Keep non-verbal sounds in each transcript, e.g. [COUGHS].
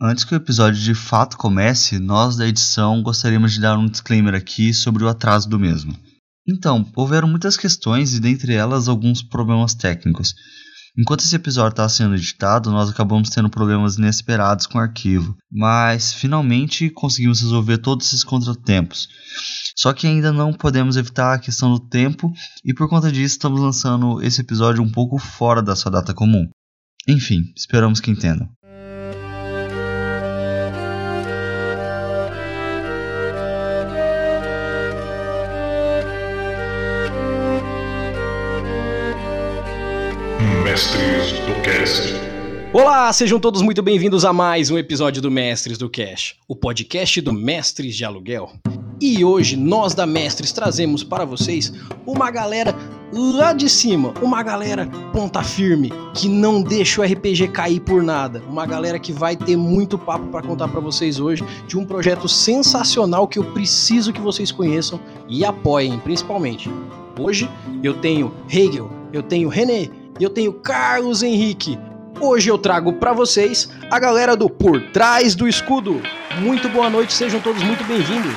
Antes que o episódio de fato comece, nós da edição gostaríamos de dar um disclaimer aqui sobre o atraso do mesmo. Então, houveram muitas questões e dentre elas alguns problemas técnicos. Enquanto esse episódio estava sendo editado, nós acabamos tendo problemas inesperados com o arquivo, mas finalmente conseguimos resolver todos esses contratempos. Só que ainda não podemos evitar a questão do tempo e por conta disso estamos lançando esse episódio um pouco fora da sua data comum. Enfim, esperamos que entendam. Mestres do Cast. Olá, sejam todos muito bem-vindos a mais um episódio do Mestres do Cash, o podcast do Mestres de Aluguel. E hoje nós da Mestres trazemos para vocês uma galera lá de cima, uma galera ponta firme, que não deixa o RPG cair por nada, uma galera que vai ter muito papo para contar para vocês hoje de um projeto sensacional que eu preciso que vocês conheçam e apoiem, principalmente. Hoje eu tenho Hegel, eu tenho René, eu tenho Carlos Henrique. Hoje eu trago para vocês a galera do Por Trás do Escudo. Muito boa noite, sejam todos muito bem-vindos.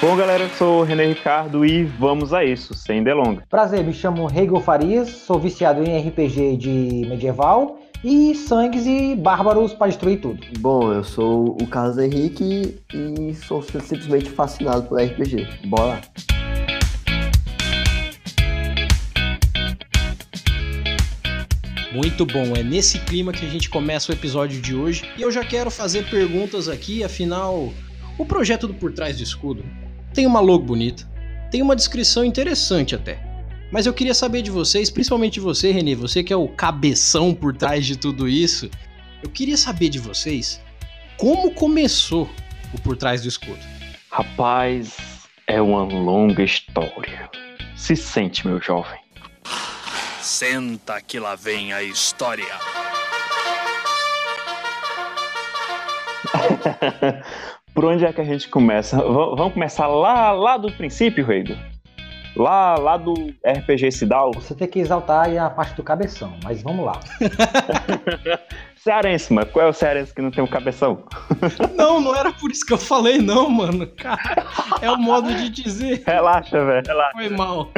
Bom, galera, eu sou o René Ricardo e vamos a isso, sem delongas. Prazer, me chamo Hegel Farias, sou viciado em RPG de medieval e sangues e bárbaros para destruir tudo. Bom, eu sou o Carlos Henrique e sou simplesmente fascinado por RPG. Bora Muito bom, é nesse clima que a gente começa o episódio de hoje e eu já quero fazer perguntas aqui, afinal, o projeto do Por Trás do Escudo tem uma logo bonita, tem uma descrição interessante até. Mas eu queria saber de vocês, principalmente de você, Renê, você que é o cabeção por trás de tudo isso, eu queria saber de vocês como começou o Por Trás do Escudo. Rapaz, é uma longa história. Se sente, meu jovem. Senta que lá vem a história. [LAUGHS] Por onde é que a gente começa? V vamos começar lá, lá do princípio, Reido? Lá, lá do RPG Cidal? Você tem que exaltar aí a parte do cabeção, mas vamos lá. [LAUGHS] cearense, mano. Qual é o cearense que não tem um cabeção? [LAUGHS] Não, não era por isso que eu falei, não, mano. Cara, é o modo de dizer. Relaxa, velho. Relaxa. Foi mal.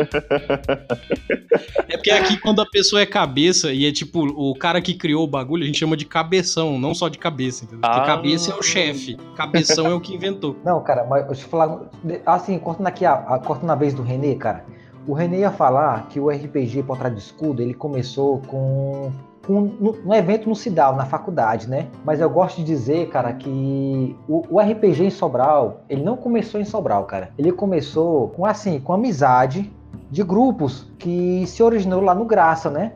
É porque aqui, quando a pessoa é cabeça e é tipo o cara que criou o bagulho, a gente chama de cabeção, não só de cabeça, entendeu? Porque Ah. cabeça é o chefe, cabeção é o que inventou. Não, cara, mas deixa eu falar. Assim, cortando aqui a, a, cortando a vez do Renê, cara. O Renê ia falar que o RPG por trás do escudo ele começou com. No, no evento no Cidal, na faculdade, né? Mas eu gosto de dizer, cara, que o, o RPG em Sobral, ele não começou em Sobral, cara. Ele começou com assim, com amizade de grupos que se originou lá no Graça, né?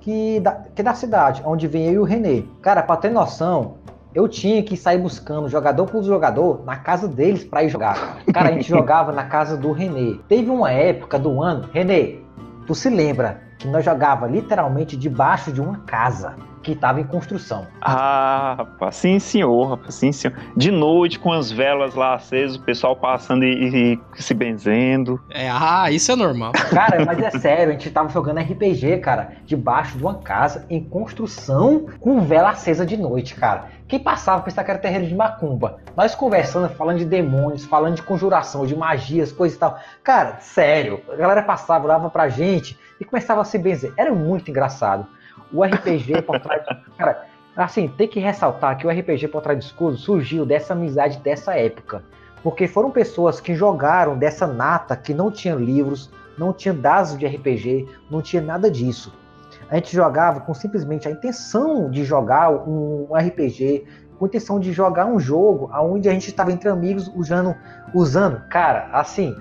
Que da, que é da cidade, onde vem eu e o Renê. Cara, pra ter noção, eu tinha que sair buscando jogador por jogador na casa deles pra ir jogar. Cara, a gente [LAUGHS] jogava na casa do Renê. Teve uma época do ano, Renê, tu se lembra nós jogava literalmente debaixo de uma casa que estava em construção. Ah, rapaz, sim, senhor, rapaz, sim, senhor. De noite, com as velas lá acesas, o pessoal passando e, e se benzendo. É, ah, isso é normal. [LAUGHS] Cara, mas é sério, a gente tava jogando RPG, cara, debaixo de uma casa em construção com vela acesa de noite, cara. Quem passava pensava que era terreiro de macumba. Nós conversando, falando de demônios, falando de conjuração, de magias, coisa e tal. Cara, sério, a galera passava, olhava pra gente e começava a se benzer. Era muito engraçado. O RPG por trás. [LAUGHS] Cara, assim, tem que ressaltar que o RPG por trás do escudo surgiu dessa amizade dessa época. Porque foram pessoas que jogaram dessa nata que não tinha livros, não tinha dados de RPG, não tinha nada disso. A gente jogava com simplesmente a intenção de jogar um RPG, com a intenção de jogar um jogo onde a gente estava entre amigos usando, usando, cara, assim,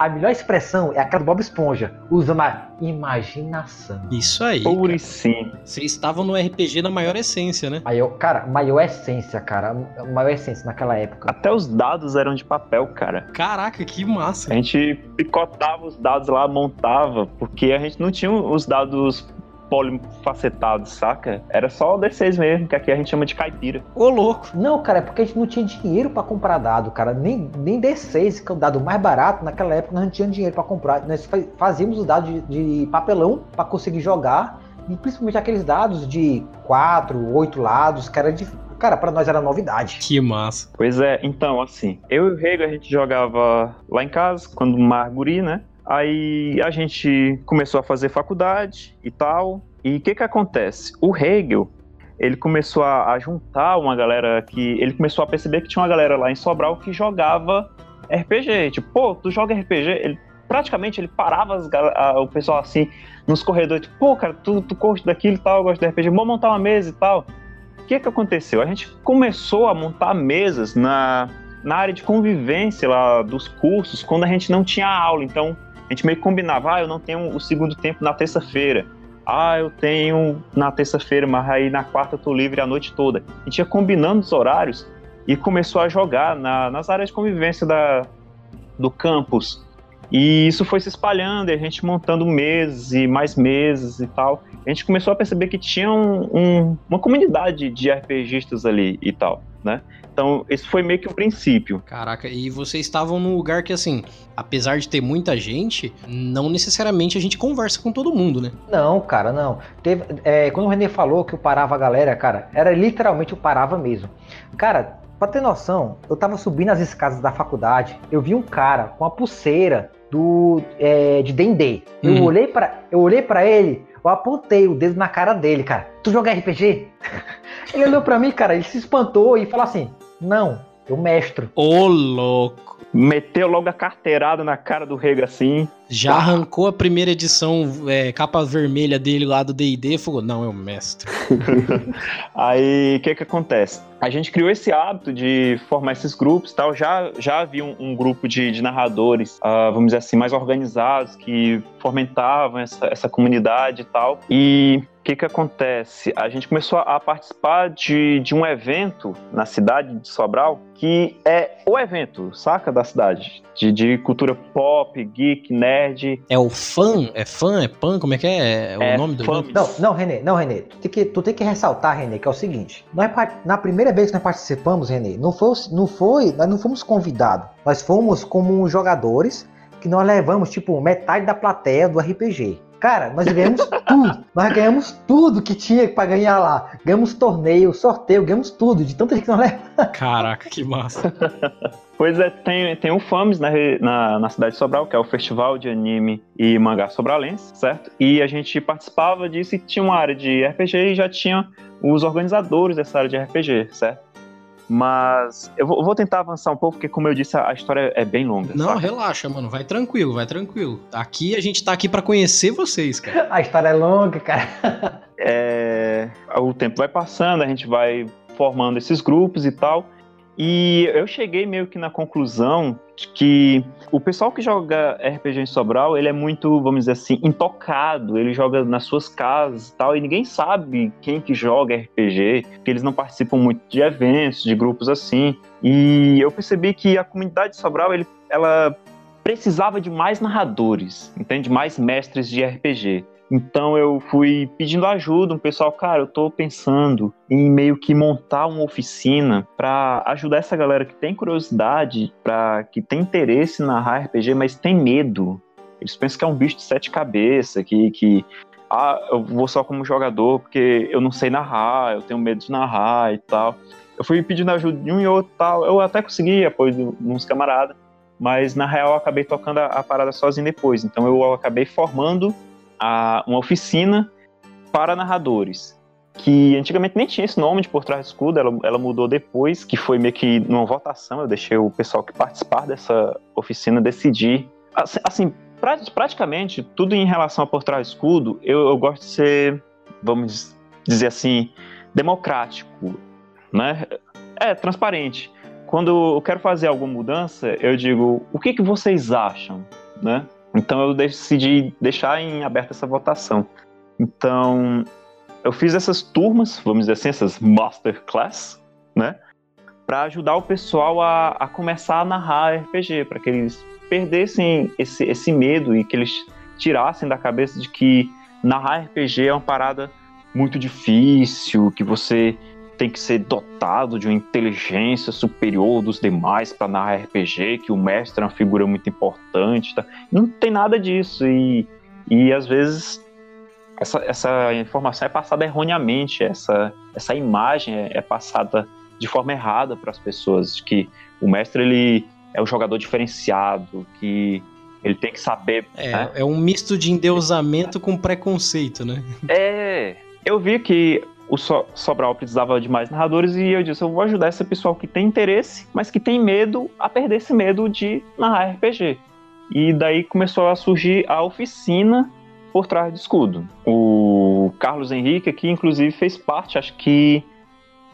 a melhor expressão é aquela do Bob Esponja, usando a imaginação. Isso aí. Pura e cara. sim. Vocês estavam no RPG na maior essência, né? Maior, cara, maior essência, cara, maior essência naquela época. Até os dados eram de papel, cara. Caraca, que massa. A gente picotava os dados lá, montava, porque a gente não tinha os dados polifacetados, saca? Era só o D6 mesmo, que aqui a gente chama de caipira. Ô, louco. Não, cara, é porque a gente não tinha dinheiro pra comprar dado, cara. Nem, nem D6, que é o dado mais barato, naquela época nós não tínhamos dinheiro pra comprar. Nós fa- fazíamos o dado de, de papelão pra conseguir jogar E principalmente aqueles dados de 4, 8 lados, que era de. Cara, pra nós era novidade. Que massa. Pois é, então, assim, eu e o Rego, a gente jogava lá em casa, quando Marguri, né? Aí a gente começou a fazer faculdade e tal. E o que que acontece? O Hegel, ele começou a, a juntar uma galera que... Ele começou a perceber que tinha uma galera lá em Sobral que jogava RPG. Tipo, pô, tu joga RPG? Ele, praticamente ele parava as a- o pessoal assim nos corredores, tipo, pô, cara, tu, tu curte daquilo e tal, eu gosto de RPG, vamos montar uma mesa e tal. O que que aconteceu? A gente começou a montar mesas na, na área de convivência lá dos cursos, quando a gente não tinha aula. Então, a gente meio que combinava, ah, eu não tenho o segundo tempo na terça-feira. Ah, eu tenho na terça-feira, mas aí na quarta eu tô livre a noite toda. A gente ia combinando os horários e começou a jogar na- nas áreas de convivência da, do campus. E isso foi se espalhando, e a gente montando meses e mais meses e tal. A gente começou a perceber que tinha um- um- uma comunidade de RPGistas ali e tal, né? Então, esse foi meio que o princípio. Caraca, e vocês estavam num lugar que, assim, apesar de ter muita gente, não necessariamente a gente conversa com todo mundo, né? Não, cara, não. Teve, é, quando o Renê falou que eu parava a galera, cara, era literalmente eu parava mesmo. Cara, pra ter noção, eu tava subindo as escadas da faculdade, eu vi um cara com a pulseira do é, de D&D. Eu Uhum. olhei para eu olhei para ele, eu apontei o dedo na cara dele, cara. Tu joga RPG? [LAUGHS] ele olhou pra mim, cara, ele se espantou e falou assim: "Não, eu mestro". Ô, louco. Meteu logo a carteirada na cara do Rega assim. Já arrancou a primeira edição, é, capa vermelha dele lá do D&D e falou, não, é o mestre. [LAUGHS] Aí, o que que acontece? A gente criou esse hábito de formar esses grupos e tal. Já, já havia um, um grupo de, de narradores, ah, vamos dizer assim, mais organizados, que fomentavam essa, essa comunidade e tal. E o que que acontece? A gente começou a, participar de, de um evento na cidade de Sobral, que é o evento, saca, da cidade. De, de cultura pop, geek, nerd. É o fã? É fã? É pan? Como é que é? É o É nome do fã. evento? Não, não, Renê, não, Renê. Tu tem que, tu tem que ressaltar, Renê, que é o seguinte. Nós, na primeira vez que nós participamos, Renê, não foi, não foi, nós não fomos convidados. Nós fomos como jogadores que nós levamos, tipo, metade da plateia do RPG. Cara, nós ganhamos tudo. Nós ganhamos tudo que tinha pra ganhar lá. Ganhamos torneio, sorteio, ganhamos tudo. De tanta gente que nós levamos. Caraca, que massa. [LAUGHS] Pois é, tem, tem o FAMES na, re- na, na cidade de Sobral, que é o Festival de Anime e Mangá Sobralense, certo? E a gente participava disso e tinha uma área de RPG e já tinha os organizadores dessa área de RPG, certo? Mas eu vou, tentar avançar um pouco, porque como eu disse, a, história é bem longa. Não, saca? relaxa, mano. Vai tranquilo, vai tranquilo. Aqui a gente tá aqui pra conhecer vocês, cara. [LAUGHS] A história é longa, cara. é, o tempo vai passando, a gente vai formando esses grupos e tal. E eu cheguei meio que na conclusão de que o pessoal que joga RPG em Sobral, ele é muito, vamos dizer assim, intocado. Ele joga nas suas casas e tal, e ninguém sabe quem que joga RPG, porque eles não participam muito de eventos, de grupos assim. E eu percebi que a comunidade de Sobral, ele, ela precisava de mais narradores, entende? Mais mestres de RPG. Então eu fui pedindo ajuda, um pessoal, cara, eu tô pensando em meio que montar uma oficina para ajudar essa galera que tem curiosidade, para que tem interesse narrar RPG, mas tem medo. Eles pensam que é um bicho de sete cabeças, que, que ah, eu vou só como jogador porque eu não sei narrar, eu tenho medo de narrar e tal. Eu fui pedindo ajuda de um e outro tal, eu até consegui apoio de uns camaradas, mas na real eu acabei tocando a, a parada sozinho depois. Então eu acabei formando a- uma oficina para narradores, que antigamente nem tinha esse nome de Por Trás do Escudo, ela, ela mudou depois, que foi meio que numa votação, eu deixei o pessoal que participar dessa oficina decidir. Assim, assim, pra- praticamente tudo em relação a Por Trás do Escudo, eu, eu gosto de ser, vamos dizer assim, democrático, né? É, transparente. Quando eu quero fazer alguma mudança, eu digo, o que, que vocês acham, né? Então eu decidi deixar em aberta essa votação. Então eu fiz essas turmas, vamos dizer assim, essas masterclass, né? Para ajudar o pessoal a, a começar a narrar RPG, para que eles perdessem esse, esse medo e que eles tirassem da cabeça de que narrar RPG é uma parada muito difícil, que você tem que ser dotado de uma inteligência superior dos demais para narrar RPG, que o mestre é uma figura muito importante. Tá? Não tem nada disso. E, e às vezes essa, essa informação é passada erroneamente, essa, essa imagem é, é passada de forma errada para as pessoas, de que o mestre ele é um jogador diferenciado, que ele tem que saber. É, né? é um misto de endeusamento com preconceito, né? É, eu vi que o so Sobral precisava de mais narradores e eu disse, eu vou ajudar esse pessoal que tem interesse, mas que tem medo a perder esse medo de narrar RPG. E daí começou a surgir a oficina por trás do escudo. O Carlos Henrique aqui, inclusive, fez parte, acho que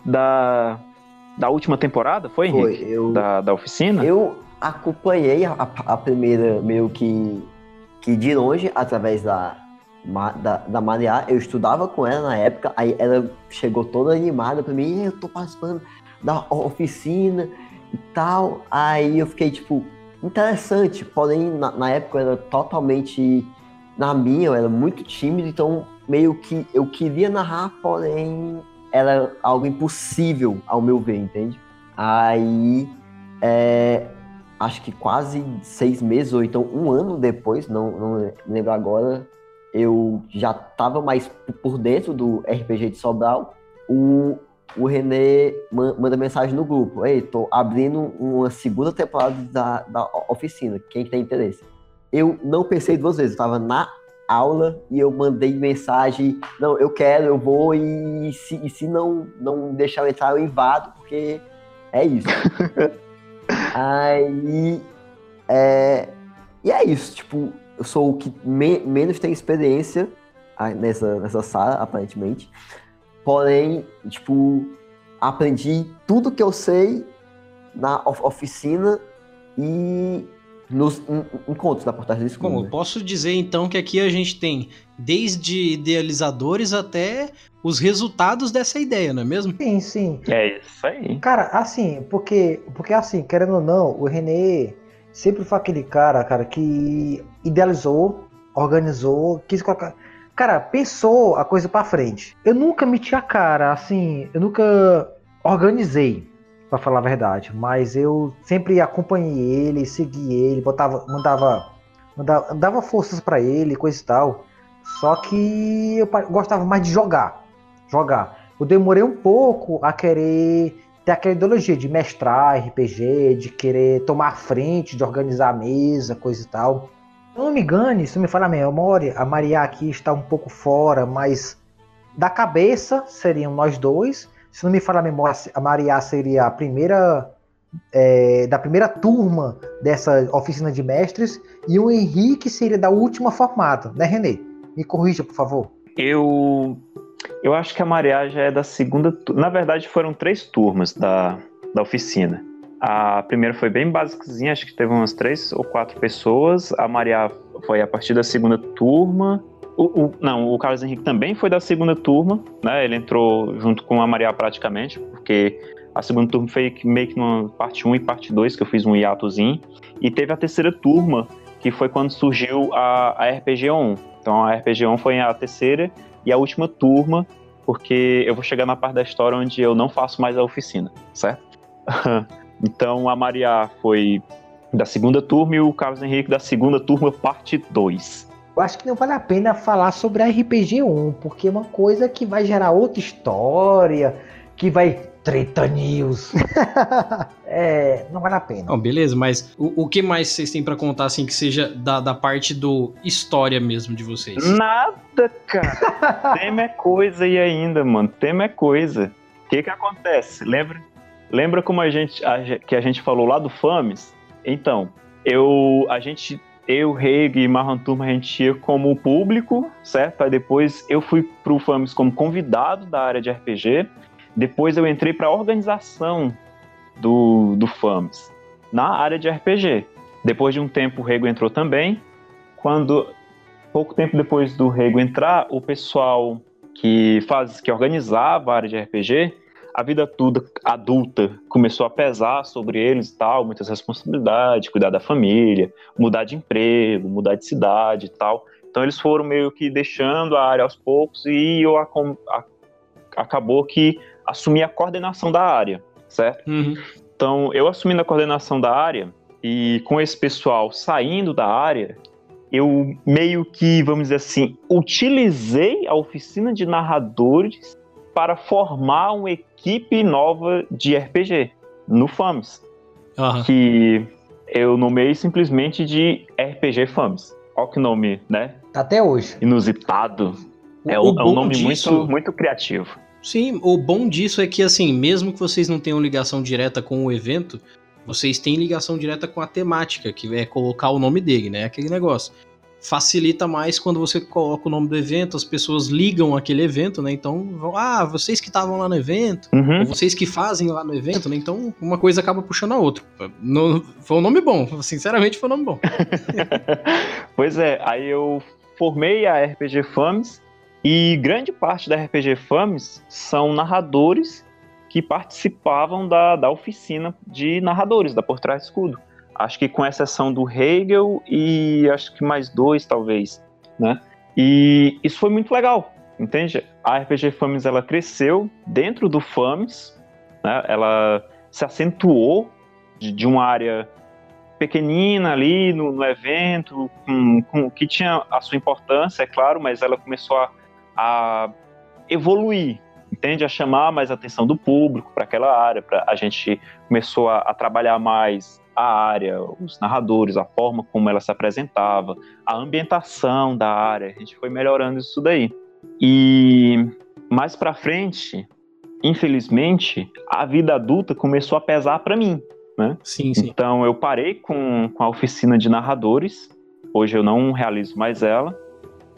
da, da última temporada, foi, Foi, Henrique? eu, Da, da oficina? eu acompanhei a, a primeira meio que, que de longe, através da, da, da Mariá. Eu estudava com ela na época, aí ela chegou toda animada pra mim, eu tô participando da oficina e tal. Aí eu fiquei, tipo, interessante, porém na, na época eu era totalmente na minha, eu era muito tímido, então meio que eu queria narrar, porém era algo impossível ao meu ver, entende? Aí, é, acho que quase seis meses, ou então um ano depois, não, não lembro agora, eu já estava mais por dentro do RPG de Sobral. O, o René ma- manda mensagem no grupo: Ei, tô abrindo uma segunda temporada da, da oficina, quem tem interesse. Eu não pensei duas vezes, eu estava na aula e eu mandei mensagem: Não, eu quero, eu vou, e se, e se não, não deixar eu entrar, eu invado, porque é isso. [LAUGHS] Aí. É, e é isso, tipo, eu sou o que me- menos tem experiência ah, nessa, nessa sala, aparentemente. Porém, tipo, aprendi tudo que eu sei na of- oficina e nos en- encontros da portagem do. Bom, eu posso dizer então que aqui a gente tem desde idealizadores até os resultados dessa ideia, não é mesmo? Sim, sim. É isso aí. Cara, assim, porque, porque assim, querendo ou não, o René sempre foi aquele cara, cara, que idealizou, organizou, quis colocar. Cara, pensou a coisa pra frente. Eu nunca meti a cara, assim, eu nunca organizei, pra falar a verdade, mas eu sempre acompanhei ele, segui ele, botava, mandava, mandava, dava forças pra ele, coisa e tal. Só que eu gostava mais de jogar, jogar. Eu demorei um pouco a querer ter aquela ideologia de mestrar RPG, de querer tomar a frente, de organizar a mesa, coisa e tal. Não me engane, se me fala a memória, a Maria aqui está um pouco fora, mas da cabeça seriam nós dois. Se não me fala a memória, a Maria seria a primeira é, da primeira turma dessa oficina de mestres e o Henrique seria da última formada, né, Renê? Me corrija, por favor. Eu eu acho que a Maria já é da segunda. Na verdade, foram três turmas da, da oficina. A primeira foi bem basicazinha, acho que teve umas três ou quatro pessoas. A Maria foi a partir da segunda turma. O, o- não, o Carlos Henrique também foi da segunda turma, né? Ele entrou junto com a Maria praticamente, porque a segunda turma foi meio que numa parte 1 e parte 2, que eu fiz um hiatozinho. E teve a terceira turma, que foi quando surgiu a, a RPG 1. Então a RPG 1 foi a terceira e a última turma, porque eu vou chegar na parte da história onde eu não faço mais a oficina, certo? [LAUGHS] então a Maria foi da segunda turma e o Carlos Henrique da segunda turma, parte 2. Eu acho que não vale a pena falar sobre a RPG 1, porque é uma coisa que vai gerar outra história, que vai treta news. [LAUGHS] é, não vale a pena. Não, beleza, mas o, o que mais vocês têm pra contar, assim, que seja da, da parte do história mesmo de vocês? Nada, cara. [LAUGHS] Tema é coisa aí ainda, mano. Tema é coisa. O que que acontece? Lembra, lembra como a gente, a que a gente falou lá do FAMES? Então, eu, a gente, eu, Reg e Marran Turma, a gente ia como público, certo? Aí depois eu fui pro FAMES como convidado da área de RPG. Depois eu entrei pra organização do, do FAMES, na área de RPG. Depois de um tempo o Rego entrou também. Quando pouco tempo depois do Rego entrar, o pessoal que faz, que organizava a área de RPG, a vida toda adulta começou a pesar sobre eles e tal, muitas responsabilidades, cuidar da família, mudar de emprego, mudar de cidade e tal. Então eles foram meio que deixando a área aos poucos e eu a- acabou que assumi a coordenação da área, certo? Uhum. Então, eu assumindo a coordenação da área e com esse pessoal saindo da área, eu meio que, vamos dizer assim, utilizei a oficina de narradores para formar uma equipe nova de RPG no FAMS, Aham. que eu nomeei simplesmente de RPG FAMS. Olha que nome, né? Tá até hoje. Inusitado. É, O um, é um nome disso- muito, muito criativo. Sim, o bom disso é que, assim, mesmo que vocês não tenham ligação direta com o evento, vocês têm ligação direta com a temática, que é colocar o nome dele, né? Aquele negócio. Facilita mais quando você coloca o nome do evento, as pessoas ligam aquele evento, né? Então, vão, ah, vocês que estavam lá no evento, Uhum. ou vocês que fazem lá no evento, né? Então, uma coisa acaba puxando a outra. No- foi um nome bom, sinceramente foi um nome bom. [LAUGHS] Pois é, aí eu formei a RPG FAMS e grande parte da RPG FAMS são narradores que participavam da, da oficina de narradores da Por Trás do Escudo. Acho que com exceção do Hegel e acho que mais dois, talvez, né? E isso foi muito legal, entende? A RPG FAMS, ela cresceu dentro do FAMS, né? Ela se acentuou de, de uma área pequenina ali no, no evento, com, com- que tinha a sua importância, é claro, mas ela começou a, a evoluir, entende? A chamar mais atenção do público para aquela área, pra, a gente começou a, a trabalhar mais a área, os narradores, a forma como ela se apresentava, a ambientação da área, a gente foi melhorando isso daí. E mais para frente, infelizmente, a vida adulta começou a pesar para mim. Sim, sim. Então eu parei com, com a oficina de narradores. Hoje eu não realizo mais ela.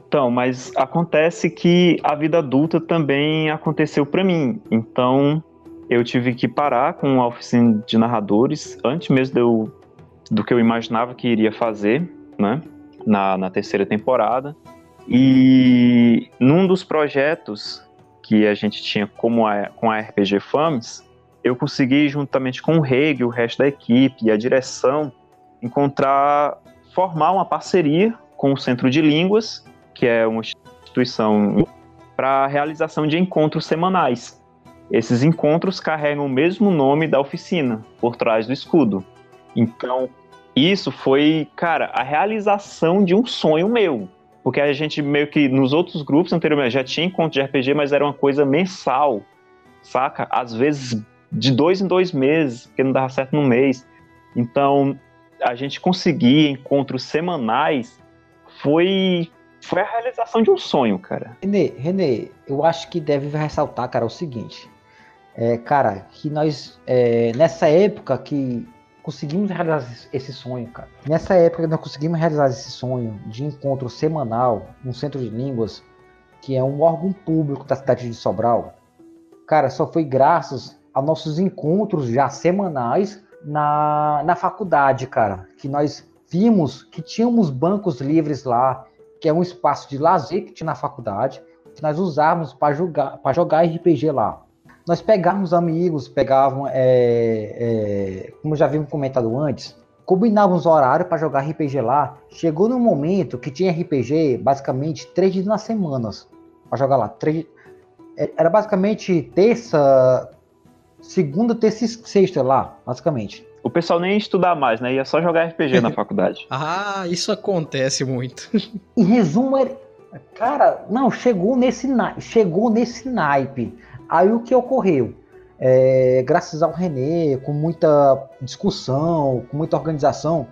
Então, mas acontece que a vida adulta também aconteceu para mim. Então eu tive que parar com a oficina de narradores antes mesmo eu- do que eu imaginava que iria fazer, né? Na, na terceira temporada. E num dos projetos que a gente tinha como a, com a RPG FAMS, eu consegui, juntamente com o Reg, o resto da equipe e a direção, encontrar, formar uma parceria com o Centro de Línguas, que é uma instituição para realização de encontros semanais. Esses encontros carregam o mesmo nome da oficina, por trás do escudo. Então, isso foi, cara, a realização de um sonho meu. Porque a gente meio que, nos outros grupos anteriormente, já tinha encontro de RPG, mas era uma coisa mensal, saca? Às vezes de dois em dois meses, porque não dava certo no mês. Então, a gente conseguir encontros semanais foi, foi a realização de um sonho, cara. Renê, Renê, eu acho que deve ressaltar, cara, o seguinte. É, cara, que nós, é, nessa época que conseguimos realizar esse- sonho, cara. Nessa época que nós conseguimos realizar esse sonho de encontro semanal no Centro de Línguas, que é um órgão público da cidade de Sobral, cara, só foi graças aos nossos encontros já semanais na, na faculdade, cara. Que nós vimos que tínhamos bancos livres lá, que é um espaço de lazer que tinha na faculdade, que nós usávamos para jogar, jogar RPG lá. Nós pegávamos amigos, pegavam, é, é, como já havíamos comentado antes, combinávamos horário para jogar RPG lá. Chegou num momento que tinha RPG basicamente três dias nas semanas para jogar lá. Três, é, era basicamente terça, segunda, terça e sexta lá, basicamente. O pessoal nem ia estudar mais, né? Ia só jogar RPG na [LAUGHS] faculdade. Ah, isso acontece muito. [LAUGHS] Em resumo, era- cara, não, chegou nesse, na- chegou nesse naipe. Aí o que ocorreu? É, graças ao Renê, com muita discussão, com muita organização,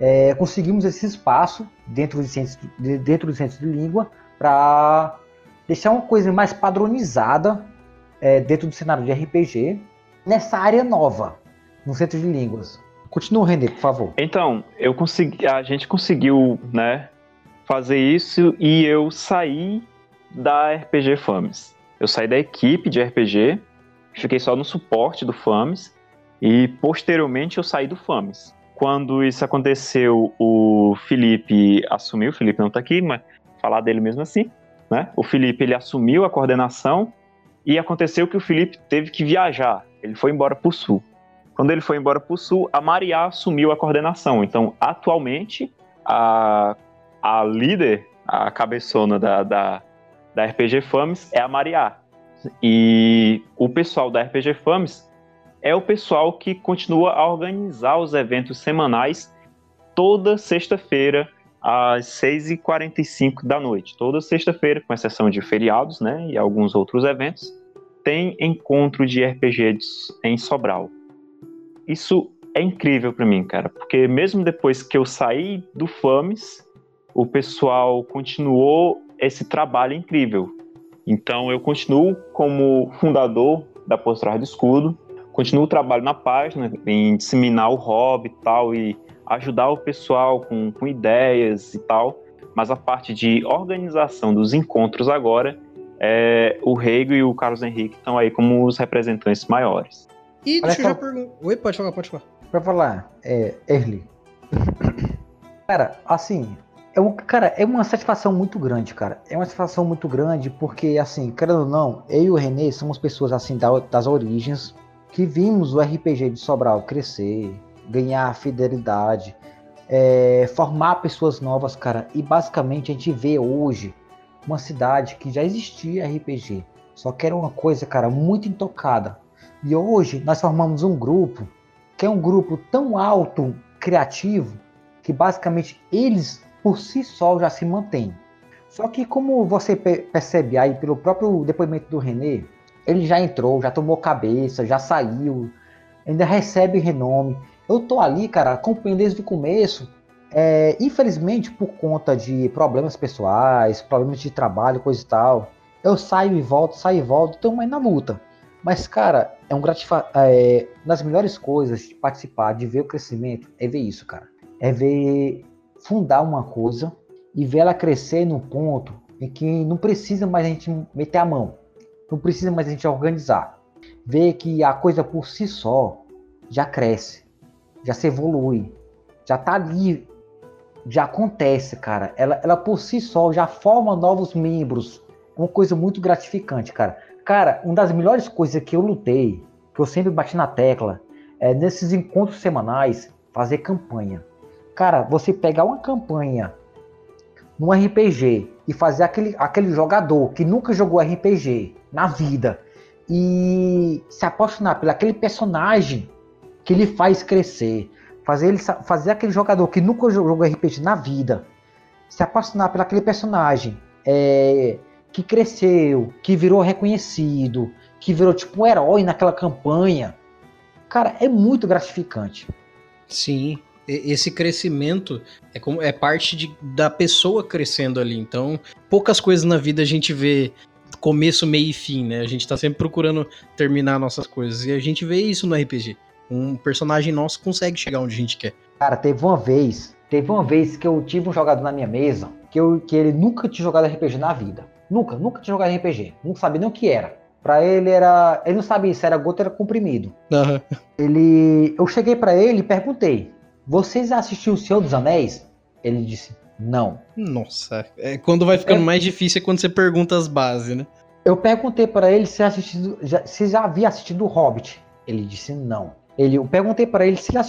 é, conseguimos esse espaço dentro do centro de, dentro do centro de língua para deixar uma coisa mais padronizada é, dentro do cenário de RPG nessa área nova, no centro de línguas. Continua, Renê, por favor. Então, eu consegui, a gente conseguiu, né, fazer isso e eu saí da RPG Fames. Eu saí da equipe de RPG, fiquei só no suporte do Fames e posteriormente eu saí do Fames. Quando isso aconteceu, o Felipe assumiu, o Felipe não tá aqui, mas falar dele mesmo assim, né? O Felipe ele assumiu a coordenação e aconteceu que o Felipe teve que viajar. Ele foi embora para o sul. Quando ele foi embora para o sul, a Maria assumiu a coordenação. Então, atualmente, a, a líder, a cabeçona da, da, da RPG Fames é a Maria. E o pessoal da RPG Fames é o pessoal que continua a organizar os eventos semanais toda sexta-feira às 6h45 da noite. Toda sexta-feira, com exceção de feriados né, e alguns outros eventos, tem encontro de RPG em Sobral. Isso é incrível para mim, cara, porque mesmo depois que eu saí do FAMES, o pessoal continuou esse trabalho incrível. Então eu continuo como fundador da Postura do Escudo, continuo o trabalho na página, em disseminar o hobby e tal, e ajudar o pessoal com, com ideias e tal, mas a parte de organização dos encontros agora, é, o Reigo e o Carlos Henrique estão aí como os representantes maiores. E deixa Olha eu já só. perguntar. Oi, pode falar, pode falar. Pra falar, é, Early. [COUGHS] cara, assim, é um, cara, é uma satisfação muito grande, cara. É uma satisfação muito grande porque, assim, querendo ou não, eu e o Renê somos pessoas, assim, da- das origens que vimos o RPG de Sobral crescer, ganhar fidelidade, é, formar pessoas novas, cara. E basicamente a gente vê hoje uma cidade que já existia RPG, só que era uma coisa, cara, muito intocada. E hoje nós formamos um grupo que é um grupo tão alto, criativo, que basicamente eles por si só já se mantêm. Só que como você pe- percebe aí pelo próprio depoimento do René, ele já entrou, já tomou cabeça, já saiu, ainda recebe renome. Eu tô ali, cara, acompanhando desde o começo. É, infelizmente, por conta de problemas pessoais, problemas de trabalho, coisa e tal, eu saio e volto, saio e volto, tô mais na luta. Mas, cara, é um gratifa é, das melhores coisas de participar, de ver o crescimento, é ver isso, cara. É ver fundar uma coisa e ver ela crescer num ponto em que não precisa mais a gente meter a mão, não precisa mais a gente organizar. Ver que a coisa por si só já cresce, já se evolui, já tá ali, já acontece, cara. Ela, ela por si só já forma novos membros. É uma coisa muito gratificante, cara. Cara, uma das melhores coisas que eu lutei, que eu sempre bati na tecla, é nesses encontros semanais, fazer campanha. Cara, você pegar uma campanha num RPG e fazer aquele, aquele jogador que nunca jogou RPG na vida e se apaixonar por aquele personagem que ele faz crescer, fazer ele fazer aquele jogador que nunca jogou RPG na vida, se apaixonar por aquele personagem é, que cresceu, que virou reconhecido, que virou tipo um herói naquela campanha. Cara, é muito gratificante. Sim. Esse crescimento é como é parte de- da pessoa crescendo ali. Então, poucas coisas na vida a gente vê começo, meio e fim, né? A gente tá sempre procurando terminar nossas coisas. E a gente vê isso no RPG. Um personagem nosso consegue chegar onde a gente quer. Cara, teve uma vez, teve uma vez que eu tive um jogador na minha mesa que, eu, que ele nunca tinha jogado RPG na vida. Nunca, nunca tinha jogado RPG. Não sabia nem o que era. Pra ele era. Ele não sabia se era gota ou era comprimido. Aham. Ele. Eu cheguei pra ele e perguntei: Vocês assistiram O Senhor dos Anéis? Ele disse: Não. Nossa, é, quando vai ficando É. mais difícil é quando você pergunta as bases, né? Eu perguntei pra ele se, assistido, já, se já havia assistido o Hobbit. Ele disse não. Ele, eu perguntei pra ele se, ele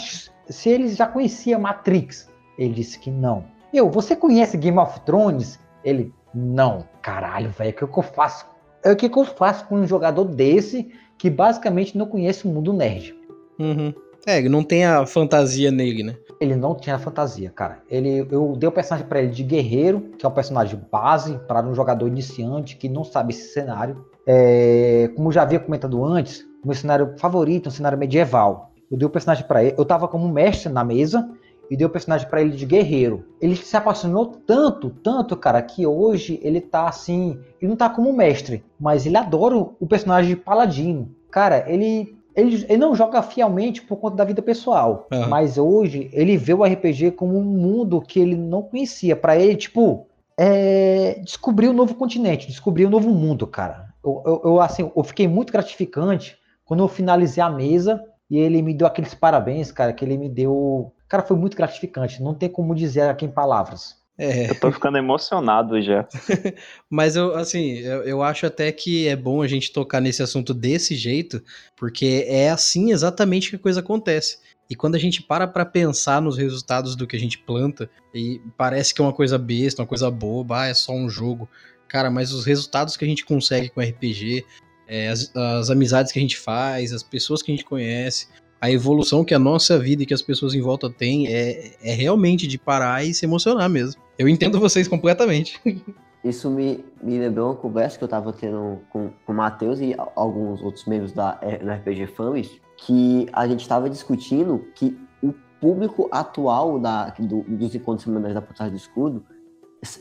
se ele já conhecia Matrix. Ele disse que não. Eu, você conhece Game of Thrones? Ele, não. Caralho, velho, o que, que eu faço? É, O que, que eu faço com um jogador desse que basicamente não conhece o mundo nerd? Uhum. É, não tem a fantasia nele, né? Ele não tinha fantasia, cara. Ele, eu dei o personagem pra ele de guerreiro, que é um personagem base para um jogador iniciante que não sabe esse cenário. É, como já havia comentado antes, o meu cenário favorito é um cenário medieval. Eu dei o personagem pra ele. Eu tava como mestre na mesa e dei o personagem pra ele de guerreiro. Ele se apaixonou tanto, tanto, cara, que hoje ele tá assim. Ele não tá como mestre, mas ele adora o personagem de paladino. Cara, ele ele, ele não joga fielmente por conta da vida pessoal, Aham. mas hoje ele vê o RPG como um mundo que ele não conhecia. Pra ele, tipo, é, descobrir um novo continente, descobrir um novo mundo, cara. Eu, eu, eu, assim, eu fiquei muito gratificante quando eu finalizei a mesa e ele me deu aqueles parabéns, cara, que ele me deu. Cara, foi muito gratificante. Não tem como dizer aqui em palavras. É, Eu tô ficando emocionado já. [LAUGHS] mas eu, assim, eu, eu acho até que é bom a gente tocar nesse assunto desse jeito, porque é assim exatamente que a coisa acontece. E quando a gente para pra pensar nos resultados do que a gente planta, e parece que é uma coisa besta, uma coisa boba, ah, é só um jogo. Cara, mas os resultados que a gente consegue com RPG, é, as, as amizades que a gente faz, as pessoas que a gente conhece, a evolução que a nossa vida e que as pessoas em volta têm é, é realmente de parar e se emocionar mesmo. Eu entendo vocês completamente. [LAUGHS] Isso me, me lembrou uma conversa que eu estava tendo com, com o Matheus e alguns outros membros da, do RPG Families, que a gente estava discutindo que o público atual da, do, dos encontros semanais da Portagem do Escudo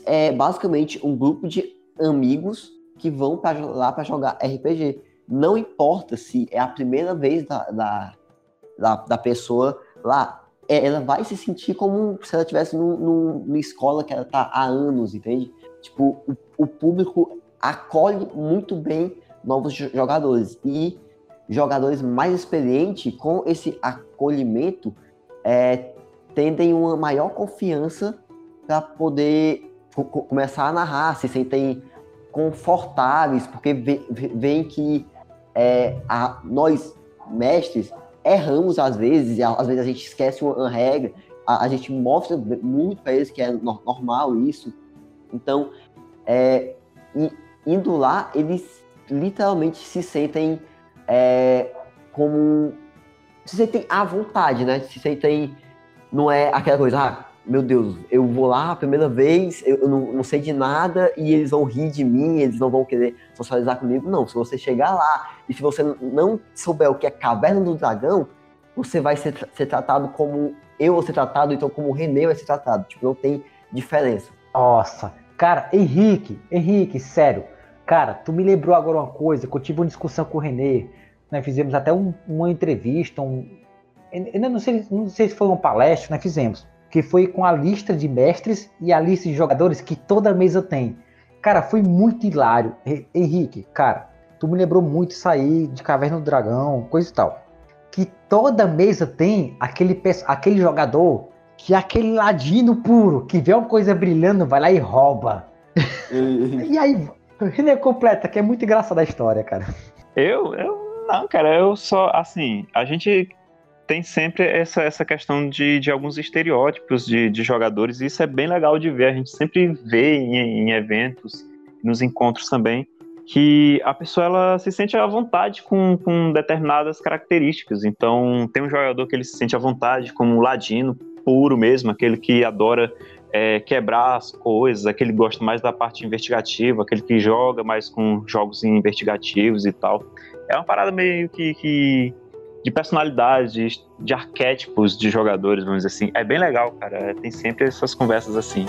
é basicamente um grupo de amigos que vão pra, lá para jogar RPG. Não importa se é a primeira vez da, da, da, da pessoa lá, é, ela vai se sentir como se ela estivesse numa escola que ela está há anos, entende? Tipo, o, o público acolhe muito bem novos jogadores. E jogadores mais experientes, com esse acolhimento, é, tendem uma maior confiança para poder começar a narrar, se sentem confortáveis, porque veem que é, a, nós, mestres, erramos às vezes, e às vezes a gente esquece uma, regra, a, a, gente mostra muito para eles que é normal isso, então, é, indo lá, eles literalmente se sentem é, como. Se sentem à vontade, né? Se sentem. Não é aquela coisa, ah, meu Deus, eu vou lá a primeira vez, eu não, não, sei de nada e eles vão rir de mim, eles não vão querer socializar comigo. Não, se você chegar lá e se você não souber o que é Caverna do Dragão, você vai ser, ser tratado como eu vou ser tratado, então como o René vai ser tratado. Tipo, não tem diferença. Nossa, cara, Henrique, Henrique, sério. Cara, tu me lembrou agora uma coisa, que eu tive uma discussão com o Renê, nós fizemos até um, uma entrevista, um, ainda não sei, não sei se foi uma palestra, nós fizemos, que foi com a lista de mestres e a lista de jogadores que toda mesa tem. Cara, foi muito hilário. Henrique, cara, tu me lembrou muito isso aí de Caverna do Dragão, coisa e tal. Que toda mesa tem aquele, aquele jogador que é aquele ladino puro, que vê uma coisa brilhando, vai lá e rouba. e aí, ele é completa, que é muito engraçada a história, cara. Eu, eu, não, cara, eu só, assim, a gente tem sempre essa, essa questão de, de alguns estereótipos de, de jogadores, e isso é bem legal de ver, a gente sempre vê em, em eventos, nos encontros também, que a pessoa ela se sente à vontade com, com determinadas características. Então, tem um jogador que ele se sente à vontade como um ladino, puro mesmo, aquele que adora é, quebrar as coisas, aquele que gosta mais da parte investigativa, aquele que joga mais com jogos investigativos e tal. É uma parada meio que, que de personalidade, de, de arquétipos de jogadores, vamos dizer assim. É bem legal, cara. Tem sempre essas conversas assim.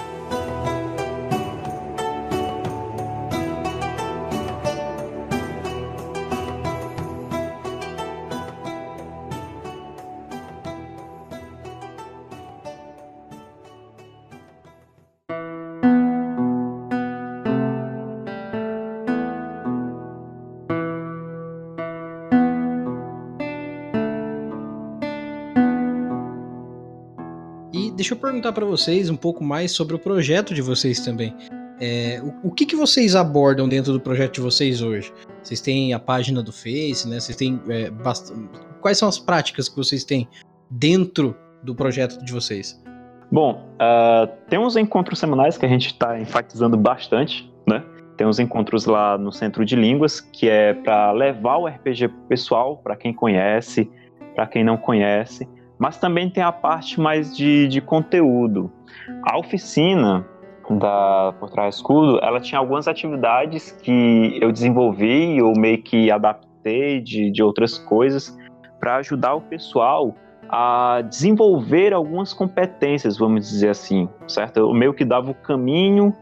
Deixa eu perguntar para vocês um pouco mais sobre o projeto de vocês também. É, o, o que, que vocês abordam dentro do projeto de vocês hoje? Vocês têm a página do Face, né? Vocês têm é, quais são as práticas que vocês têm dentro do projeto de vocês? Bom, uh, tem uns encontros semanais que a gente está enfatizando bastante, né? Tem uns encontros lá no Centro de Línguas que é para levar o RPG pessoal para quem conhece, para quem não conhece mas também tem a parte mais de, de conteúdo. A oficina da Por Trás Escudo, ela tinha algumas atividades que eu desenvolvi ou meio que adaptei de, de outras coisas para ajudar o pessoal a desenvolver algumas competências, vamos dizer assim, certo? Eu meio que dava o caminho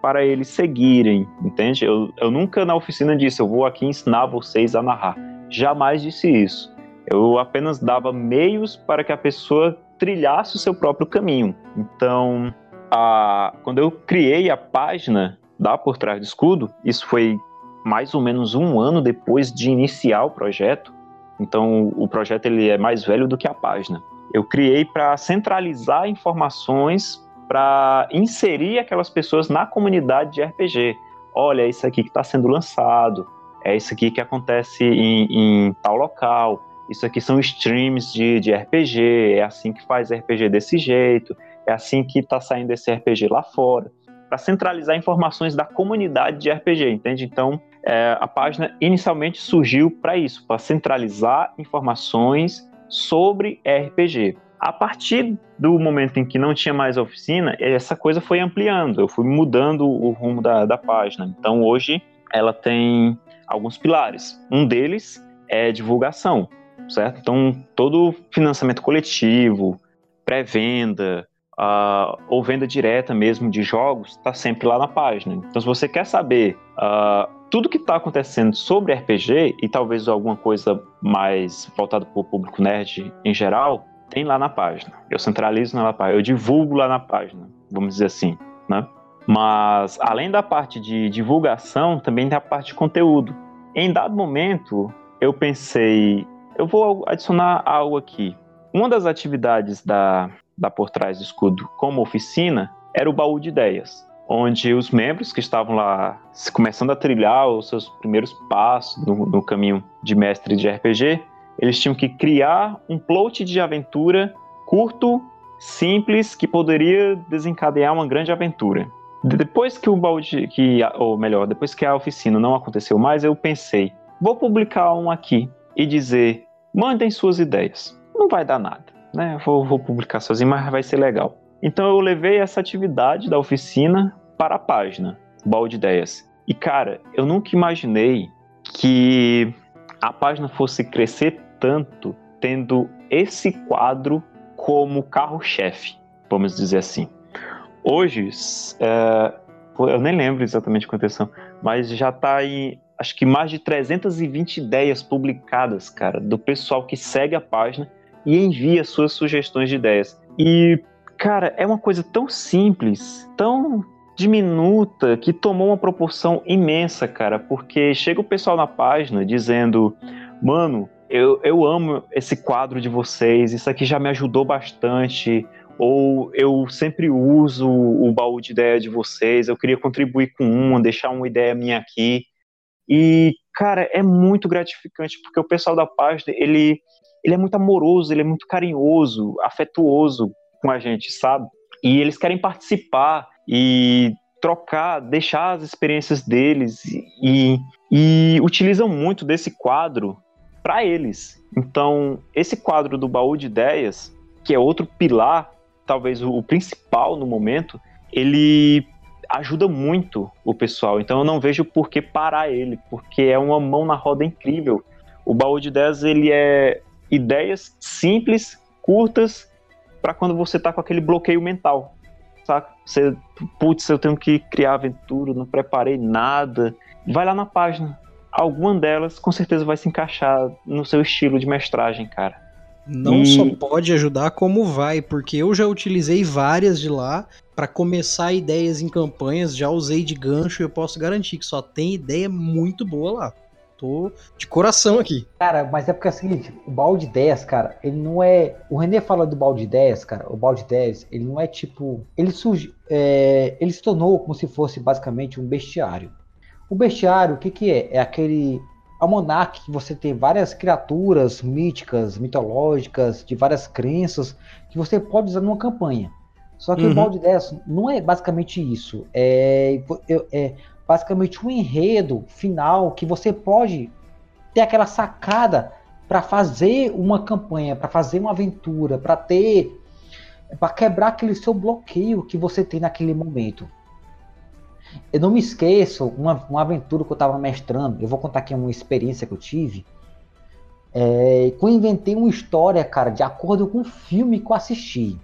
para eles seguirem, entende? Eu, eu nunca na oficina disse, eu vou aqui ensinar vocês a narrar. Jamais disse isso. Eu apenas dava meios para que a pessoa trilhasse o seu próprio caminho. Então, a, quando eu criei a página da Por Trás do Escudo, isso foi mais ou menos um ano depois de iniciar o projeto. Então, o projeto ele é mais velho do que a página. Eu criei para centralizar informações para inserir aquelas pessoas na comunidade de RPG. Olha, é isso aqui que está sendo lançado, é isso aqui que acontece em, em tal local, isso aqui são streams de, de RPG, é assim que faz RPG desse jeito, é assim que está saindo esse RPG lá fora, para centralizar informações da comunidade de RPG, entende? Então, é, a página inicialmente surgiu para isso, para centralizar informações sobre RPG. A partir do momento em que não tinha mais oficina, essa coisa foi ampliando, eu fui mudando o rumo da, da página. Então hoje ela tem alguns pilares. Um deles é divulgação, certo? Então todo financiamento coletivo, pré-venda, uh, ou venda direta mesmo de jogos está sempre lá na página. Então se você quer saber uh, tudo que está acontecendo sobre RPG e talvez alguma coisa mais voltada para o público nerd em geral, tem lá na página. Eu centralizo na página, eu divulgo lá na página, vamos dizer assim, né? Mas além da parte de divulgação, também tem a parte de conteúdo. Em dado momento, eu pensei, eu vou adicionar algo aqui. Uma das atividades da, da Por Trás do Escudo como oficina era o baú de ideias onde os membros que estavam lá começando a trilhar os seus primeiros passos no, no caminho de mestre de RPG, eles tinham que criar um plot de aventura curto, simples, que poderia desencadear uma grande aventura. Depois que o balde, que, ou melhor, depois que a oficina não aconteceu mais, eu pensei, vou publicar um aqui e dizer, mandem suas ideias. Não vai dar nada, né? Vou, vou publicar sozinho, mas vai ser legal. Então eu levei essa atividade da oficina para a página, Balde Ideias. E cara, eu nunca imaginei que a página fosse crescer tanto tendo esse quadro como carro-chefe, vamos dizer assim. Hoje, é, eu nem lembro exatamente quantas são, mas já está em acho que mais de 320 ideias publicadas, cara, do pessoal que segue a página e envia suas sugestões de ideias. E, cara, é uma coisa tão simples, tão diminuta que tomou uma proporção imensa, cara, porque chega o pessoal na página dizendo: mano, eu, eu amo esse quadro de vocês, isso aqui já me ajudou bastante, ou eu sempre uso o baú de ideia de vocês, eu queria contribuir com uma, deixar uma ideia minha aqui. E, cara, é muito gratificante, porque o pessoal da página, ele, ele é muito amoroso, ele é muito carinhoso, afetuoso com a gente, sabe? E eles querem participar, e trocar, deixar as experiências deles e, e utilizam muito desse quadro para eles. Então, esse quadro do baú de ideias, que é outro pilar, talvez o, o principal no momento, ele ajuda muito o pessoal. Então, eu não vejo por que parar ele, porque é uma mão na roda incrível. O baú de ideias ele é ideias simples, curtas, para quando você está com aquele bloqueio mental saca? Você, putz, eu tenho que criar aventura, não preparei nada. Vai lá na página. Alguma delas com certeza vai se encaixar no seu estilo de mestragem, cara. Não e... só pode ajudar, como vai, porque eu já utilizei várias de lá para começar ideias em campanhas, já usei de gancho e eu posso garantir que só tem ideia muito boa lá tô de coração aqui. Cara, mas é porque é o seguinte, o balde 10, cara, ele não é. O René fala do balde 10, cara, o balde 10, ele não é tipo. Ele surge. É... Ele se tornou como se fosse basicamente um bestiário. O bestiário, o que, que é? É aquele almanac que você tem várias criaturas míticas, mitológicas, de várias crenças, que você pode usar numa campanha. Só que uhum. o balde 10 não é basicamente isso. É, é, basicamente um enredo final que você pode ter aquela sacada para fazer uma campanha, para fazer uma aventura, para ter para quebrar aquele seu bloqueio que você tem naquele momento. Eu não me esqueço uma, uma aventura que eu estava mestrando. Eu vou contar aqui uma experiência que eu tive. É, eu inventei uma história, cara, de acordo com o filme que eu assisti.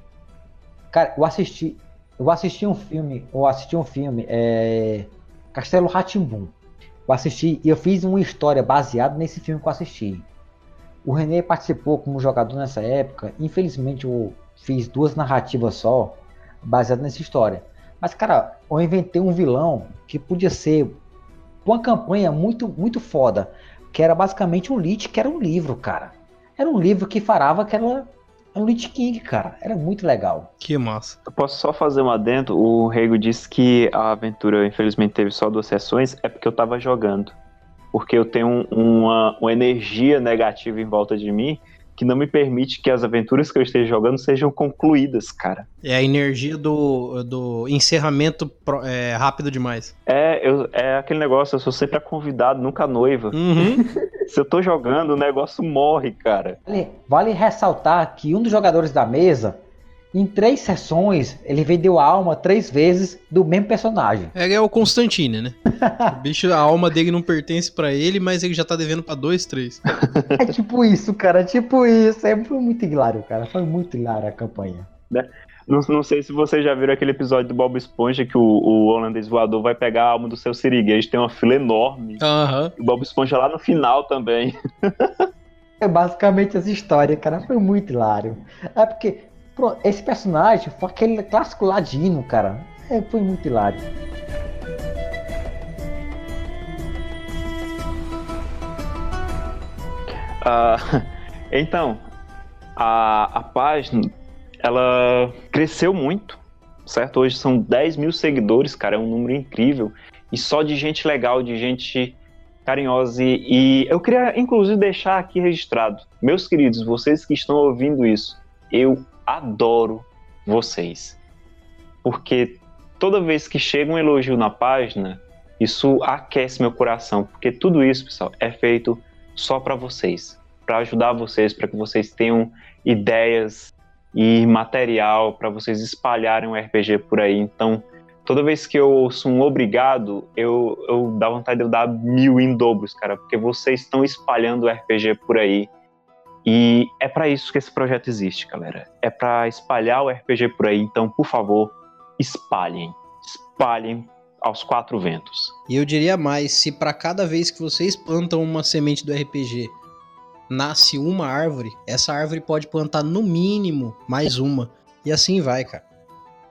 Cara, eu assisti, eu assisti um filme, eu assisti um filme, é, Castelo Ratimbum. Eu assisti e eu fiz uma história baseada nesse filme que eu assisti. O René participou como jogador nessa época. Infelizmente eu fiz duas narrativas só, baseadas nessa história. Mas cara, eu inventei um vilão que podia ser uma campanha muito muito foda, que era basicamente um lit, que era um livro, cara. Era um livro que farava aquela é um Lich King, cara. Era muito legal. Que massa. Eu posso só fazer um adendo? O Rego disse que a aventura, infelizmente, teve só duas sessões. É porque eu tava jogando. Porque eu tenho uma, uma energia negativa em volta de mim que não me permite que as aventuras que eu esteja jogando sejam concluídas, cara. É a energia do, do encerramento pro- é, rápido demais. É, eu, é aquele negócio, eu sou sempre a convidado, nunca a noiva. Uhum. [LAUGHS] Se eu tô jogando, o negócio morre, cara. Vale, vale ressaltar que um dos jogadores da mesa, em três sessões, ele vendeu a alma três vezes do mesmo personagem. É, é o Constantine, né? [LAUGHS] O bicho, a alma dele não pertence pra ele, mas ele já tá devendo pra dois, três. [LAUGHS] É tipo isso, cara, é tipo isso. É, foi muito hilário, cara. Foi muito hilário a campanha. Não, não sei se vocês já viram aquele episódio do Bob Esponja que o, o holandês voador vai pegar a alma do seu siriguês, tem uma fila enorme. Aham. E o Bob Esponja lá no final também. [LAUGHS] É basicamente essa história, cara. Foi muito hilário. É porque pronto, esse personagem foi aquele clássico ladino, cara. É, foi muito hilário. Ah, [LAUGHS] então, a, a página, ela cresceu muito, certo? Hoje são 10 mil seguidores, cara, é um número incrível. E só de gente legal, de gente carinhosa. E, e eu queria, inclusive, deixar aqui registrado. Meus queridos, vocês que estão ouvindo isso, eu adoro vocês. Porque toda vez que chega um elogio na página, isso aquece meu coração. Porque tudo isso, pessoal, é feito só para vocês, para ajudar vocês, para que vocês tenham ideias e material para vocês espalharem o RPG por aí. Então, toda vez que eu ouço um obrigado, eu, eu dá vontade de eu dar mil em dobros, cara, porque vocês estão espalhando o RPG por aí. E é para isso que esse projeto existe, galera. É para espalhar o RPG por aí. Então, por favor, espalhem, espalhem aos quatro ventos. E eu diria mais, se pra cada vez que vocês plantam uma semente do RPG nasce uma árvore, essa árvore pode plantar no mínimo mais uma. E assim vai, cara.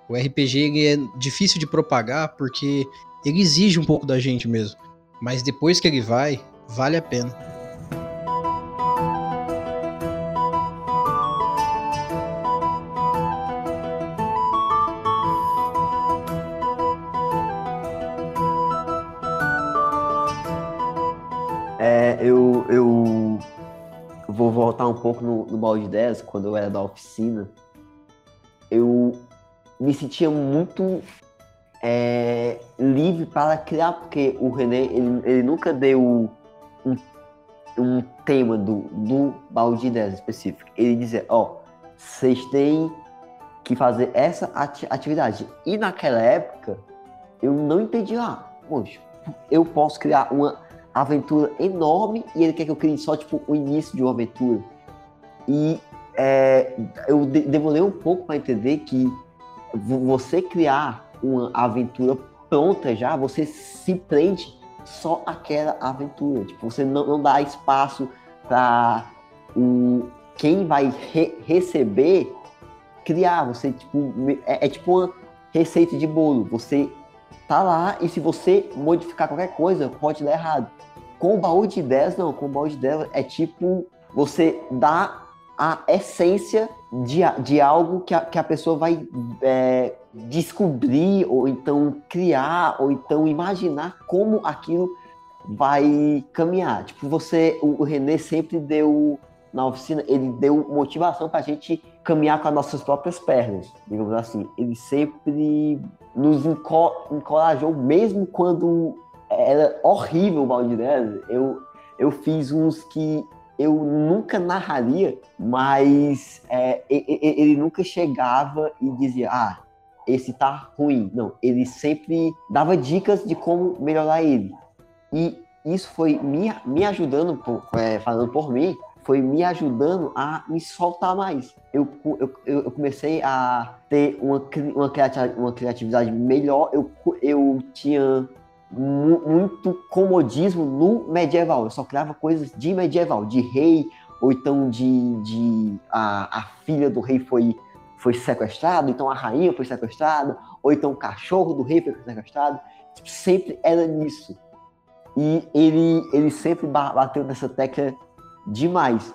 O RPG é difícil de propagar porque ele exige um pouco da gente mesmo. Mas depois que ele vai, vale a pena. Eu, eu vou voltar um pouco no, no balde 10, quando eu era da oficina. Eu me sentia muito é, livre para criar, porque o René, ele, ele nunca deu um, um tema do, do balde 10 específico. Ele dizia, ó, vocês têm que fazer essa ati- atividade. E naquela época, eu não entendi, ah, poxa, eu posso criar uma aventura enorme e ele quer que eu crie só tipo o início de uma aventura. E é, eu de- demorei um pouco para entender que vo- você criar uma aventura pronta já, você se prende só àquela aventura. Tipo, você não, não dá espaço para o quem vai re- receber criar. Você tipo é, é tipo uma receita de bolo. Você tá lá e se você modificar qualquer coisa, pode dar errado. Com o baú de ideias, não. Com o baú de ideias é tipo você dá a essência de, a- de algo que a, que a pessoa vai é, descobrir, ou então criar, ou então imaginar como aquilo vai caminhar. Tipo, você, o, o René sempre deu na oficina, ele deu motivação pra gente caminhar com as nossas próprias pernas, digamos assim. Ele sempre nos enco- encorajou, mesmo quando era horrível o balde de ideias. Eu, eu fiz uns que eu nunca narraria, mas é, ele nunca chegava e dizia, ah, esse tá ruim. Não, ele sempre dava dicas de como melhorar ele. E isso foi me, me ajudando, por- é, falando por mim, foi me ajudando a me soltar mais. Eu, eu, eu comecei a ter uma, uma, criati- uma criatividade melhor. Eu, eu tinha mu- muito comodismo no medieval. Eu só criava coisas de medieval, de rei, ou então de, de a, a filha do rei foi, foi sequestrada, então a rainha foi sequestrada, ou então o cachorro do rei foi sequestrado. Sempre era nisso. E ele, ele sempre ba- bateu nessa tecla demais.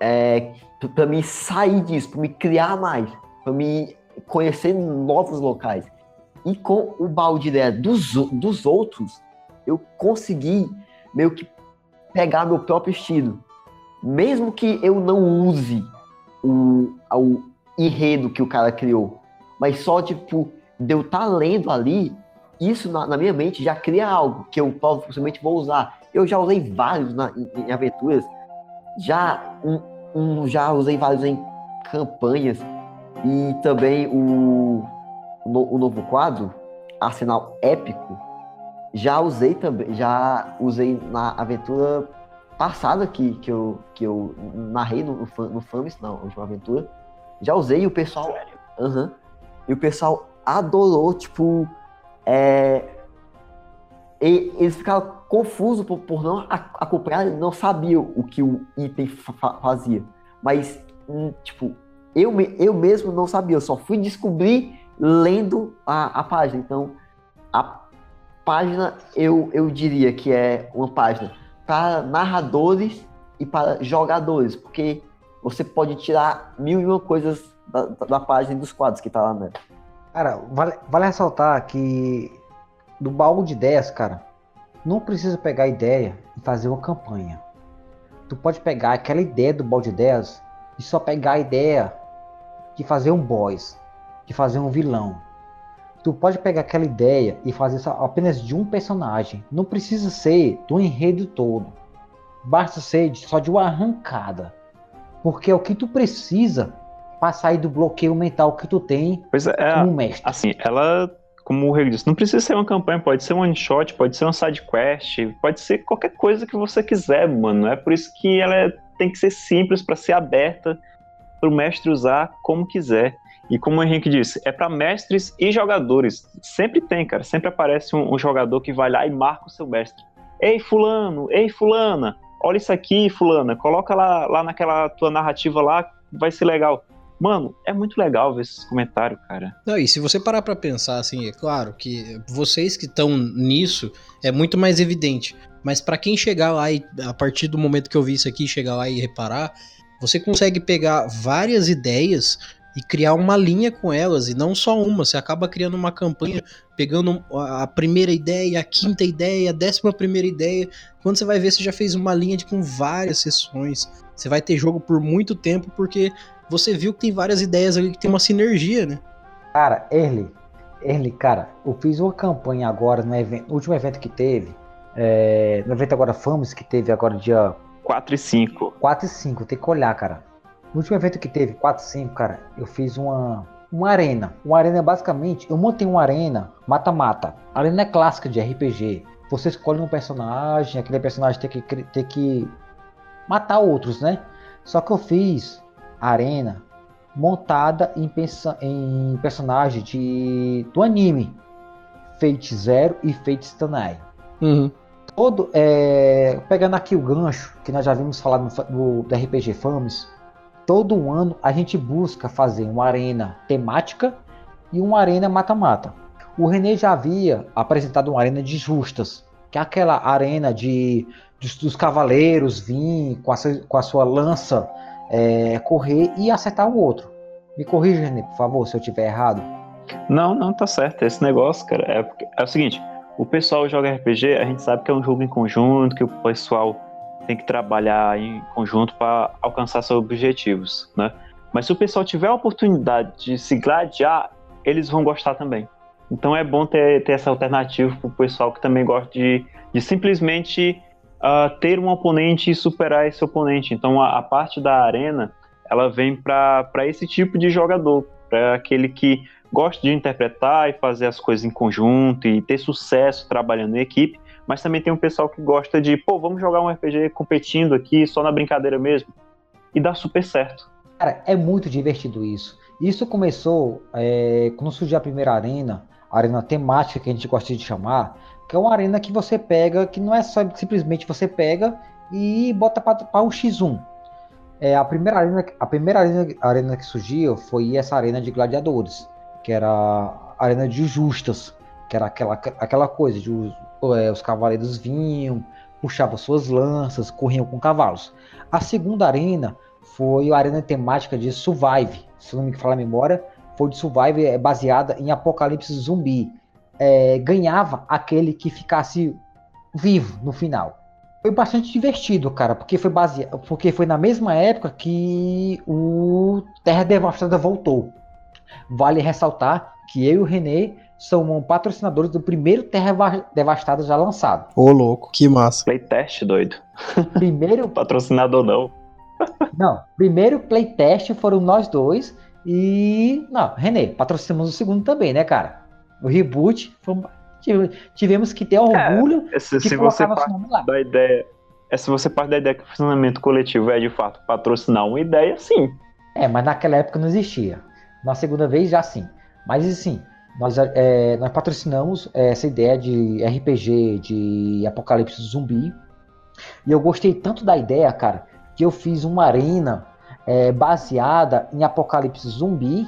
É, para me sair disso, para me criar mais, para me conhecer novos locais. E com o balde de ideia dos, dos outros, eu consegui meio que pegar meu próprio estilo. mesmo que eu não use o, o enredo que o cara criou, mas só, tipo, de eu estar tá lendo ali, isso na, na, minha mente já cria algo que eu possivelmente vou usar. Eu já usei vários na, em, em, aventuras, já, um, um, já usei vários em campanhas, e também o, o, o novo quadro, Arsenal Épico, já usei também, já usei na aventura passada que, que, eu, que eu narrei no, no, no Famis, não, última aventura. Já usei e o pessoal. Uhum, e o pessoal adorou, tipo. É, e, eles ficaram confusos por, por não acompanhar, não sabiam o que o item fa fazia. Mas, hum, tipo, eu, eu mesmo não sabia, eu só fui descobrir lendo a, a página. Então, a página eu, eu diria que é uma página para narradores e para jogadores, porque você pode tirar mil e uma coisas da, da página dos quadros que tá lá, né? Cara, vale, vale ressaltar que do baú de ideias, cara, não precisa pegar a ideia e fazer uma campanha. Tu pode pegar aquela ideia do baú de ideias e só pegar a ideia de fazer um boss, de fazer um vilão, tu pode pegar aquela ideia e fazer apenas de um personagem. Não precisa ser do enredo todo. Basta ser só de uma arrancada. Porque é o que tu precisa para sair do bloqueio mental que tu tem pois é, como mestre. Assim, ela, como o Rei disse, não precisa ser uma campanha, pode ser um one shot, pode ser um side quest, pode ser qualquer coisa que você quiser, mano. É por isso que ela é, tem que ser simples para ser aberta para o mestre usar como quiser. E como o Henrique disse, é para mestres e jogadores. Sempre tem, cara. Sempre aparece um, um, jogador que vai lá e marca o seu mestre. Ei, fulano, ei, fulana, olha isso aqui, fulana, coloca lá, lá naquela tua narrativa lá, vai ser legal. Mano, é muito legal ver esses comentários, cara. Não, e se você parar para pensar, assim, é claro que vocês que estão nisso é muito mais evidente. Mas para quem chegar lá e a partir do momento que eu vi isso aqui, chegar lá e reparar, você consegue pegar várias ideias e criar uma linha com elas, e não só uma. Você acaba criando uma campanha, pegando a primeira ideia, a quinta ideia, a décima primeira ideia. Quando você vai ver, você já fez uma linha de, com várias sessões. Você vai ter jogo por muito tempo, porque você viu que tem várias ideias ali que tem uma sinergia, né? Cara, Early, Early, cara, eu fiz uma campanha agora no, evento, no último evento que teve, é, no evento agora Famos, que teve agora dia 4 e 5. 4 e 5, tem que olhar, cara. No último evento que teve, 4, 5, cara, eu fiz uma, uma arena. Uma arena basicamente, eu montei uma arena mata-mata. A arena é clássica de RPG. Você escolhe um personagem, aquele personagem tem que, tem que matar outros, né? Só que eu fiz arena montada em, em personagem de, do anime Fate Zero e Fate Stanai. Uhum. Todo, é, pegando aqui o gancho que nós já vimos falar no, no, do RPG Fames, todo ano a gente busca fazer uma arena temática e uma arena mata-mata. O René já havia apresentado uma arena de justas, que é aquela arena de dos, dos cavaleiros vir com a, com a sua lança é, correr e acertar o outro. Me corrija, René, por favor, se eu tiver errado. Não, não, tá certo. Esse negócio, cara, é, é o seguinte: o pessoal joga RPG, a gente sabe que é um jogo em conjunto, que o pessoal tem que trabalhar em conjunto para alcançar seus objetivos, né? Mas se o pessoal tiver a oportunidade de se gladiar, eles vão gostar também. Então é bom ter, ter essa alternativa para o pessoal que também gosta de, de simplesmente uh, ter um oponente e superar esse oponente. Então a, a parte da arena ela vem para esse tipo de jogador, para aquele que gosta de interpretar e fazer as coisas em conjunto e ter sucesso trabalhando em equipe mas também tem um pessoal que gosta de, pô, vamos jogar um RPG competindo aqui, só na brincadeira mesmo. E dá super certo. Cara, é muito divertido isso. Isso começou é, quando surgiu a primeira arena, a arena temática que a gente gosta de chamar, que é uma arena que você pega, que não é só simplesmente você pega e bota para o X1. É, a primeira, arena, a primeira arena, arena que surgiu foi essa arena de gladiadores, que era a arena de justas, que era aquela, aquela coisa de é, os cavaleiros vinham, puxavam suas lanças, corriam com cavalos. A segunda arena foi a arena temática de Survive, se não me falar a memória, foi de Survive é, baseada em Apocalipse Zumbi. É, ganhava aquele que ficasse vivo no final. Foi bastante divertido, cara, porque foi baseado, porque foi na mesma época que o Terra Devastada voltou. Vale ressaltar que eu e o René são patrocinadores do primeiro Terra Va- Devastada já lançado. Ô, louco, que massa. Playtest, doido. Primeiro, [LAUGHS] Patrocinador não. [LAUGHS] não, primeiro playtest foram nós dois e não, René, patrocinamos o segundo também, né, cara? O reboot, foi- tive- tivemos que ter orgulho Se, de se colocar você nosso nome lá. da ideia. É, se você parte da ideia que o funcionamento coletivo é de fato patrocinar uma ideia, sim. É, mas naquela época não existia. Na segunda vez já sim. Mas assim, nós, é, nós patrocinamos é, essa ideia de RPG, de apocalipse zumbi. E eu gostei tanto da ideia, cara, que eu fiz uma arena é, baseada em apocalipse zumbi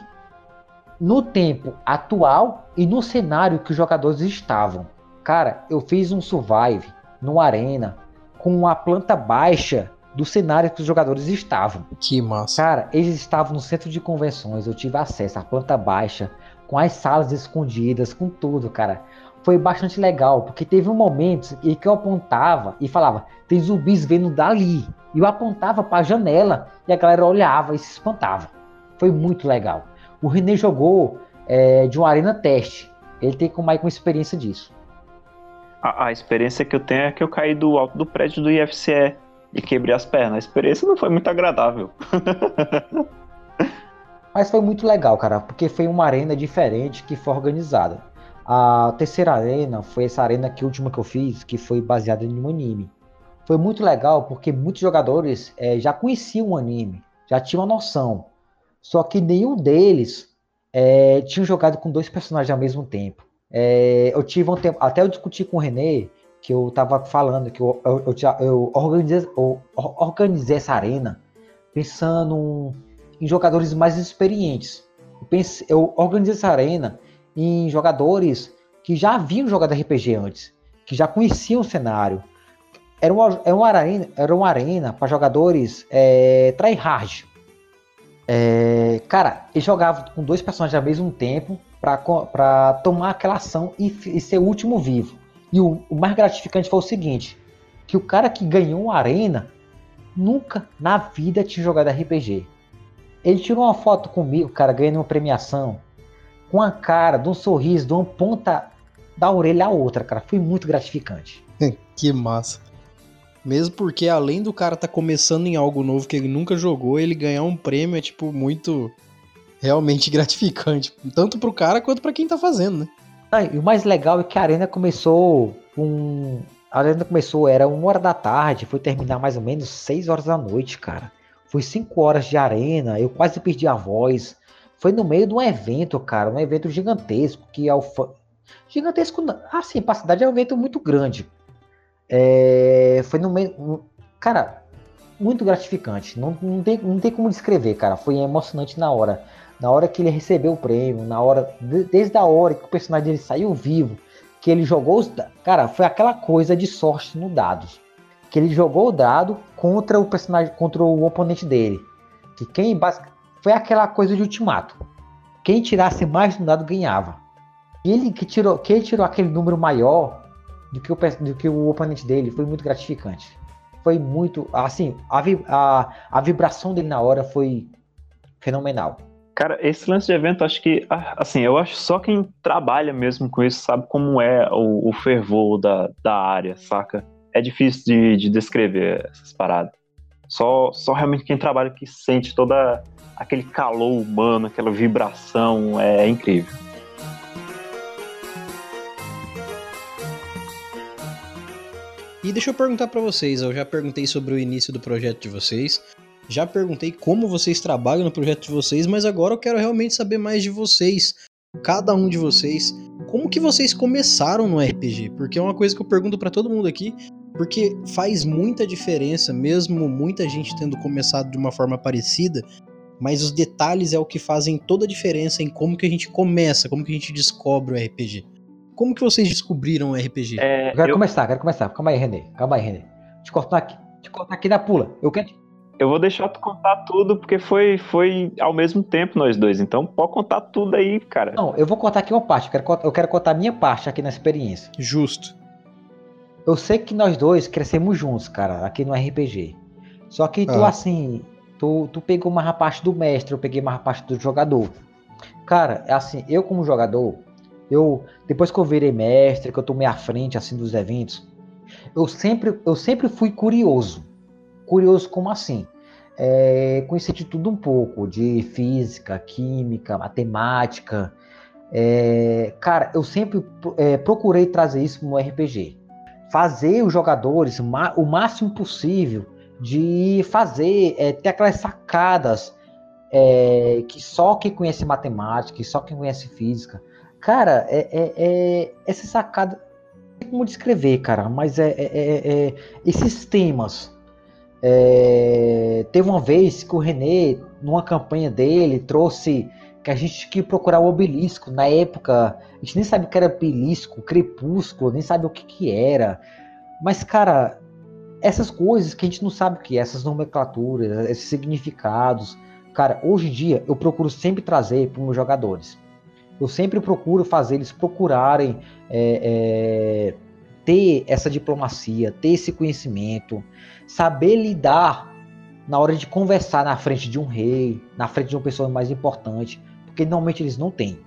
no tempo atual e no cenário que os jogadores estavam. Cara, eu fiz um survive numa arena com a planta baixa do cenário que os jogadores estavam. Que massa. Cara, eles estavam no centro de convenções, eu tive acesso à planta baixa, com as salas escondidas, com tudo, cara. Foi bastante legal, porque teve um momento em que eu apontava e falava, tem zumbis vendo dali. E eu apontava para a janela e a galera olhava e se espantava. Foi muito legal. O René jogou é, de uma arena teste. Ele tem com mais com experiência disso. A, a experiência que eu tenho é que eu caí do alto do prédio do IFCE e quebrei as pernas. A experiência não foi muito agradável. [LAUGHS] Mas foi muito legal, cara, porque foi uma arena diferente que foi organizada. A terceira arena foi essa arena que a última que eu fiz, que foi baseada em um anime. Foi muito legal porque muitos jogadores eh, já conheciam o anime, já tinham uma noção. Só que nenhum deles eh, tinha jogado com dois personagens ao mesmo tempo. Eh, eu tive um tempo, até eu discuti com o René, que eu tava falando que eu, eu, eu, eu organizei, eu organizei essa arena pensando em jogadores mais experientes. Eu, pense- eu organizei essa arena em jogadores que já haviam jogado RPG antes, que já conheciam o cenário. Era uma, era uma arena, era uma arena para jogadores é, tryhard. É, cara, eles jogavam com dois personagens ao mesmo tempo para tomar aquela ação e, e ser o último vivo. E o, o mais gratificante foi o seguinte: que o cara que ganhou a arena nunca na vida tinha jogado RPG. Ele tirou uma foto comigo, cara, ganhando uma premiação, com a cara, de um sorriso, de uma ponta da orelha à outra, cara. Foi muito gratificante. [LAUGHS] que massa. Mesmo porque além do cara tá começando em algo novo que ele nunca jogou, ele ganhar um prêmio é tipo muito realmente [LAUGHS] gratificante, tanto pro cara quanto pra quem tá fazendo, né? Ah, e o mais legal é que a arena começou com. A arena começou, era uma hora da tarde, foi terminar mais ou menos 6 horas da noite, cara. Foi 5 horas de arena, eu quase perdi a voz. Foi no meio de um evento, cara, um evento gigantesco, que é o. Gigantesco, assim, pra cidade é um evento muito grande. É, foi no meio. Cara, muito gratificante. Não, não, tem, não tem como descrever, cara. Foi emocionante na hora. Na hora que ele recebeu o prêmio, na hora. de- Desde a hora que o personagem dele saiu vivo, que ele jogou os. Cara, foi aquela coisa de sorte no dados. Que ele jogou o dado contra o personagem, contra o oponente dele. Que quem foi aquela coisa de ultimato. Quem tirasse mais no dado ganhava. E ele que tirou, que ele tirou aquele número maior do que, o, do que o oponente dele foi muito gratificante. Foi muito. Assim, a, a, a vibração dele na hora foi fenomenal. Cara, esse lance de evento, acho que, ah, assim, eu acho só quem trabalha mesmo com isso sabe como é o, o fervor da, da área, saca? É difícil de, de descrever essas paradas. Só, só realmente quem trabalha que sente toda aquele calor humano, aquela vibração, é, incrível. E deixa eu perguntar pra vocês, eu já perguntei sobre o início do projeto de vocês, já perguntei como vocês trabalham no projeto de vocês, mas agora eu quero realmente saber mais de vocês, cada um de vocês, como que vocês começaram no RPG? Porque é uma coisa que eu pergunto pra todo mundo aqui, porque faz muita diferença, mesmo muita gente tendo começado de uma forma parecida, mas os detalhes é o que fazem toda a diferença em como que a gente começa, como que a gente descobre o RPG. Como que vocês descobriram o RPG? É, Eu quero eu, começar, quero começar. Calma aí, René. Calma aí, René. Te cortar aqui. Te cortar aqui da pula. Eu quero. eu vou deixar tu contar tudo, porque foi, foi ao mesmo tempo nós dois. Então pode contar tudo aí, cara. Não, eu vou cortar aqui uma parte. Eu quero, eu quero contar a minha parte aqui na experiência. Justo. eu sei que nós dois crescemos juntos, cara, aqui no RPG. Só que tu, Ah. assim, tu, tu pegou mais a parte do mestre, eu peguei mais a parte do jogador. Cara, é assim, eu como jogador, eu depois que eu virei mestre, que eu tomei a frente assim dos eventos, eu sempre, eu sempre fui curioso. Curioso como assim? É, conheci de tudo um pouco, de física, química, matemática. É, cara, eu sempre é, procurei trazer isso no RPG. Fazer os jogadores o máximo possível de fazer, é, ter aquelas sacadas é, que só quem conhece matemática, que só quem conhece física. Cara, é, é, é- essa sacada. Não como descrever, cara, mas é, é- é- é- esses temas. É, teve uma vez que o René, numa campanha dele, trouxe que a gente tinha que procurar o obelisco. Na época, a gente nem sabia o que era obelisco, crepúsculo, nem sabia o que, que era. Mas, cara, essas coisas que a gente não sabe o que é, essas nomenclaturas, esses significados. Cara, hoje em dia eu procuro sempre trazer para os meus jogadores. Eu sempre procuro fazer eles procurarem é, é, ter essa diplomacia, ter esse conhecimento, saber lidar na hora de conversar na frente de um rei, na frente de uma pessoa mais importante, porque normalmente eles não têm.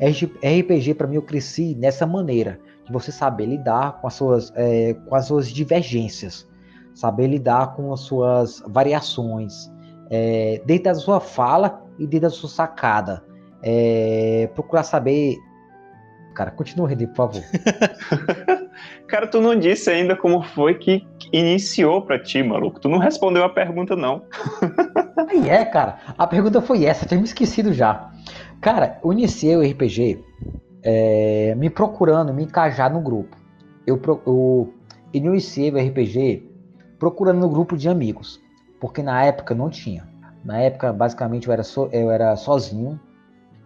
RPG para mim eu cresci nessa maneira de você saber lidar com as suas, é, com as suas divergências, saber lidar com as suas variações, é, dentro da sua fala e dentro da sua sacada. É, procurar saber. Cara, continua, René, por favor. [LAUGHS] Cara, tu não disse ainda como foi que iniciou pra ti, maluco. Tu não respondeu a pergunta, não. [LAUGHS] Aí é, cara. A pergunta foi essa, tinha me esquecido já. Cara, eu iniciei o RPG é, me procurando, me encajar no grupo. Eu, eu iniciei o RPG procurando no grupo de amigos, porque na época não tinha. Na época, basicamente, eu era, so- eu era sozinho,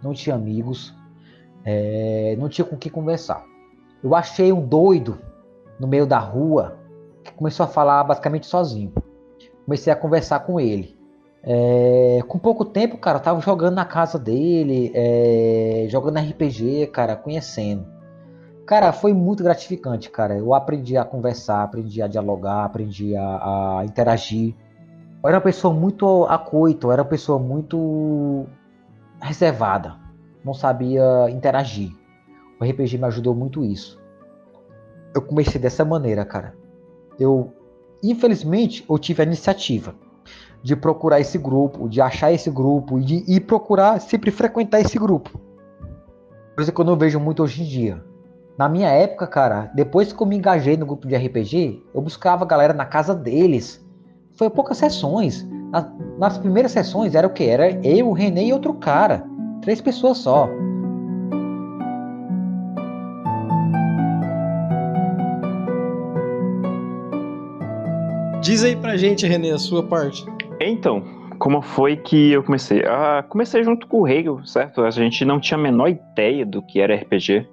não tinha amigos, é, não tinha com quem conversar. Eu achei um doido no meio da rua que começou a falar basicamente sozinho. Comecei a conversar com ele. É, com pouco tempo, cara, eu tava jogando na casa dele, é, jogando RPG, cara, conhecendo. Cara, foi muito gratificante, cara. Eu aprendi a conversar, aprendi a dialogar, aprendi a, a interagir. Eu era uma pessoa muito acoito, eu era uma pessoa muito reservada. Não sabia interagir. O RPG me ajudou muito isso. Eu comecei dessa maneira, cara. Eu, infelizmente, eu tive a iniciativa de procurar esse grupo, de achar esse grupo e de e procurar sempre frequentar esse grupo. Coisa que eu não vejo muito hoje em dia. Na minha época, cara, depois que eu me engajei no grupo de RPG, eu buscava a galera na casa deles. Foi poucas sessões. Na- nas primeiras sessões era o que? Era eu, o René e outro cara. Três pessoas só. Diz aí pra gente, René, a sua parte. Então, como foi que eu comecei? Ah, comecei junto com o Hegel, certo? A gente não tinha a menor ideia do que era RPG.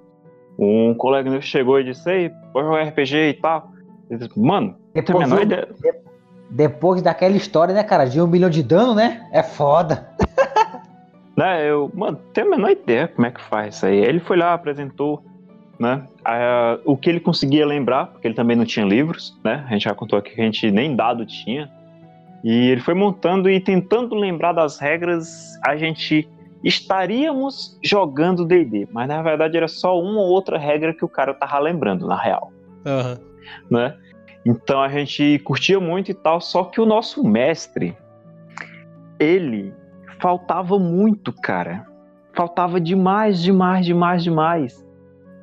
Um colega meu chegou e disse, ei, vou jogar RPG e tal. Eu disse, Mano, não tenho a menor eu- ideia. Depois daquela história, né, cara, de um milhão de dano, né? É foda. [LAUGHS] Né, eu, mano, tenho a menor ideia como é que faz isso aí. Ele foi lá, apresentou, né? ah, o que ele conseguia lembrar, porque ele também não tinha livros, né? A gente já contou aqui que a gente nem dado tinha. E ele foi montando e tentando lembrar das regras, a gente estaríamos jogando D&D, mas na verdade era só uma ou outra regra que o cara tava lembrando, na real Aham. né? Então a gente curtia muito e tal, só que o nosso mestre, ele faltava muito, cara. Faltava demais, demais, demais, demais.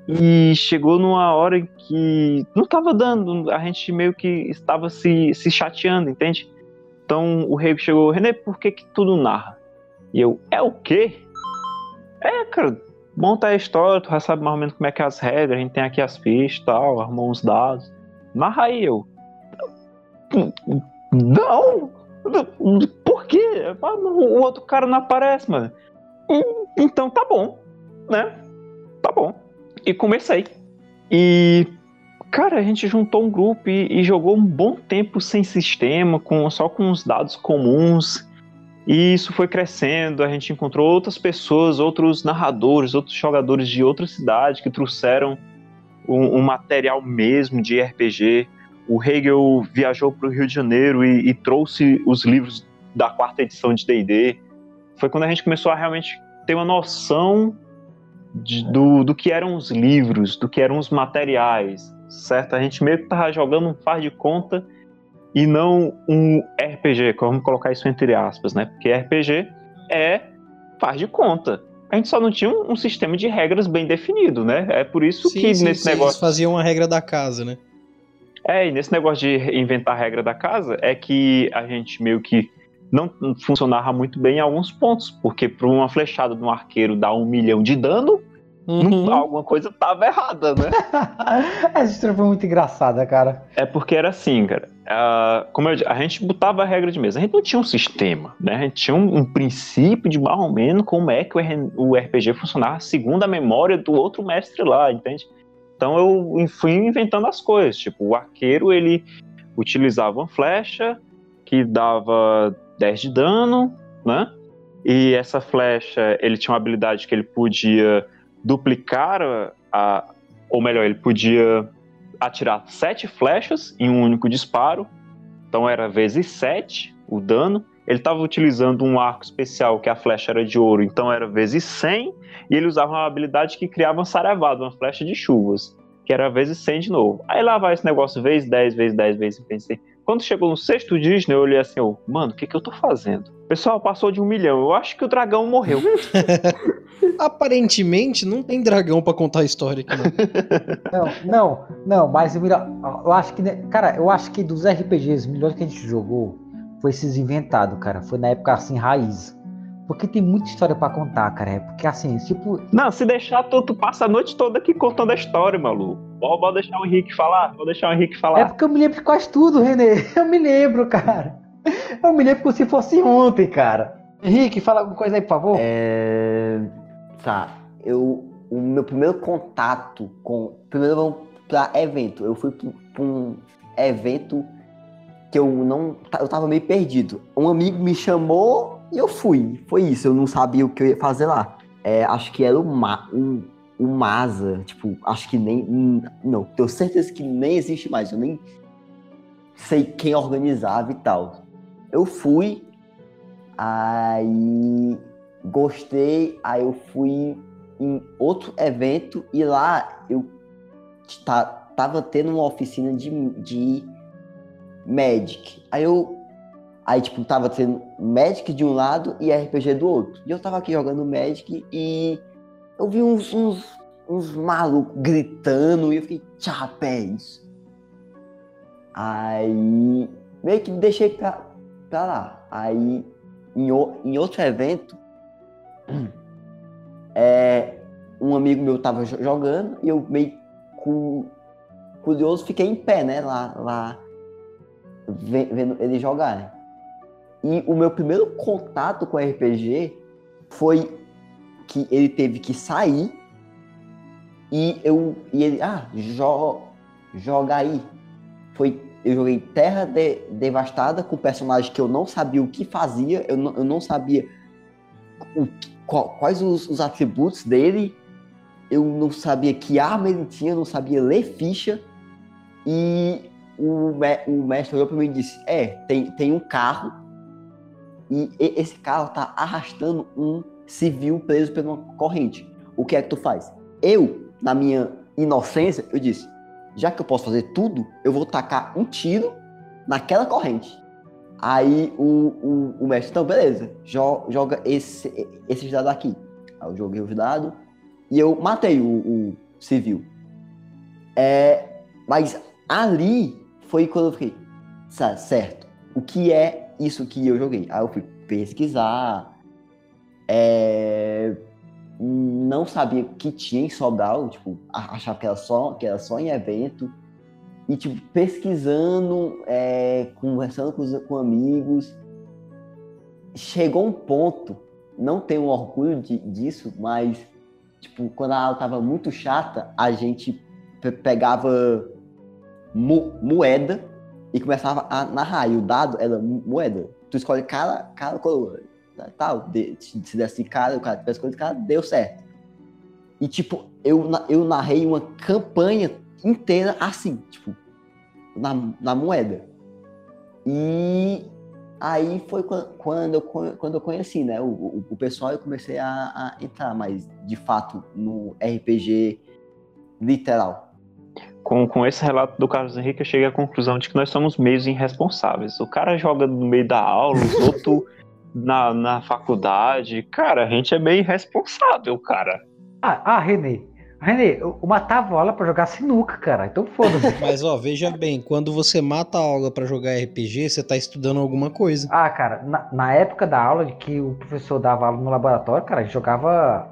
E chegou numa hora que não tava dando, a gente meio que estava se, se chateando, entende? Então o rei chegou, René, por que que tu não narra? E eu, é o quê? É, cara, monta a história, tu já sabe mais ou menos como é que é as regras, a gente tem aqui as fichas e tal, armou uns dados. Narra aí, eu. Não! Por quê? Ah, O outro cara não aparece, mano. Então tá bom, né? Tá bom. E comecei. E, cara, a gente juntou um grupo e, e jogou um bom tempo sem sistema, com, só com os dados comuns. E isso foi crescendo, a gente encontrou outras pessoas, outros narradores, outros jogadores de outra cidade que trouxeram um, um material mesmo de RPG. O Hegel viajou para o Rio de Janeiro e, e trouxe os livros da quarta edição de D&D. Foi quando a gente começou a realmente ter uma noção de, do, do que eram os livros, do que eram os materiais, certo? A gente meio que tava jogando um faz de conta e não um RPG, vamos colocar isso entre aspas, né? Porque RPG é faz de conta. A gente só não tinha um, um sistema de regras bem definido, né? É por isso Sim, que sim, nesse sim, negócio. Eles faziam a regra da casa, né? É, e nesse negócio de inventar a regra da casa, é que a gente meio que não funcionava muito bem em alguns pontos, porque para uma flechada de um arqueiro dar um milhão de dano, Uhum. não- alguma coisa tava errada, né? [LAUGHS] Essa história foi muito engraçada, cara. É porque era assim, cara. Ah, como eu, di- a gente botava a regra de mesa, a gente não tinha um sistema, né? A gente tinha um, um princípio de mais ou menos como é que o RPG funcionava segundo a memória do outro mestre lá, entende? Então eu fui inventando as coisas. Tipo, o arqueiro ele utilizava uma flecha que dava 10 de dano, né? E essa flecha, ele tinha uma habilidade que ele podia duplicar a, a ou melhor, ele podia atirar sete flechas em um único disparo. Então era vezes 7 o dano. Ele estava utilizando um arco especial que a flecha era de ouro, então era vezes 100. E ele usava uma habilidade que criava uma sarevada, uma flecha de chuvas, que era vezes 100 de novo. Aí lá vai esse negócio, vezes 10, vezes 10, vezes 100. Quando chegou no sexto dígito, eu olhei assim, mano, o que, que eu tô fazendo? Pessoal, passou de um milhão. Eu acho que o dragão morreu. [LAUGHS] Aparentemente, não tem dragão pra contar a história aqui, não. [LAUGHS] Não, não, não, mas o melhor. Eu acho que. né, Cara, eu acho que dos RPGs, o melhor que a gente jogou foi esses inventados, cara. Foi na época assim, raiz. Porque tem muita história pra contar, cara. É porque assim, tipo. Não, se deixar, tu, tu passa a noite toda aqui contando a história, maluco. Pode pode deixar o Henrique falar, vou deixar o Henrique É falar. porque eu me lembro de quase tudo, Renê. [LAUGHS] Eu me lembro, cara. Eu me lembro como se fosse ontem, cara. Henrique, fala alguma coisa aí, por favor. É, Tá, eu. O meu primeiro contato com. Primeiro vamos pra evento. Eu fui pra um evento que eu não. Eu tava meio perdido. Um amigo me chamou e eu fui. Foi isso, eu não sabia o que eu ia fazer lá. É, acho que era o, Ma, o, o Masa. Tipo, acho que nem. Não, tenho certeza que nem existe mais. Eu nem sei quem organizava e tal. Eu fui, aí gostei, aí eu fui em outro evento e lá eu ta- tava tendo uma oficina de, de Magic. Aí eu. Aí, tipo, tava tendo Magic de um lado e RPG do outro. E eu tava aqui jogando Magic e eu vi uns, uns, uns malucos gritando e eu fiquei, chapéus. Aí meio que deixei pra, pra lá. Aí em, o- em outro evento, [CLEARS THROAT] é, um amigo meu tava jo- jogando e eu meio cu- curioso fiquei em pé, né? Lá, lá ve- vendo ele jogar. né? E o meu primeiro contato com RPG foi que ele teve que sair e eu e ele ah jo, joga aí. Foi eu joguei Terra De- Devastada com personagem que eu não sabia o que fazia, eu não, eu não sabia o qual- quais os, os atributos dele, eu não sabia que arma ele tinha, eu não sabia ler ficha. E o, o mestre olhou para mim e disse: É, tem, tem um carro, e esse carro tá arrastando um civil preso por uma corrente. O que é que tu faz? Eu, na minha inocência, eu disse: já que eu posso fazer tudo, eu vou tacar um tiro naquela corrente. Aí o, o, o mestre, então, beleza, jo- joga esse, esses dados aqui. Aí eu joguei os dados e eu matei o, o civil. É, mas ali foi quando eu fiquei, "Sa- certo, o que é isso que eu joguei? Aí eu fui pesquisar, é, não sabia que tinha em Sobral, tipo, achava que era só, que era só em evento. E, tipo, pesquisando, é, conversando com, com amigos, chegou um ponto, não tenho orgulho de- disso, mas, tipo, quando a aula tava muito chata, a gente pe- pegava mo- moeda e começava a narrar. E o dado era mo- moeda. Tu escolhe cada, cada coroa. Tal, de- se se desse cara, o cara tivesse escolhido cara, deu certo. E, tipo, eu, eu narrei uma campanha inteira assim, tipo, na, na moeda. E aí foi quan- quando eu, quando eu conheci, né, o, o, o pessoal, eu comecei a, a entrar mais, de fato, no RPG literal. Com, com esse relato do Carlos Henrique, eu cheguei à conclusão de que nós somos meios irresponsáveis. O cara joga no meio da aula, os [LAUGHS] outros na, na faculdade. Cara, a gente é meio irresponsável, cara. Ah, ah, Renê. Renê, eu matava aula pra jogar sinuca, cara. Então foda-se. [LAUGHS] Mas ó, veja bem, quando você mata a aula pra jogar RPG, você tá estudando alguma coisa. Ah, cara, na, na época da aula de que o professor dava aula no laboratório, cara, a gente jogava.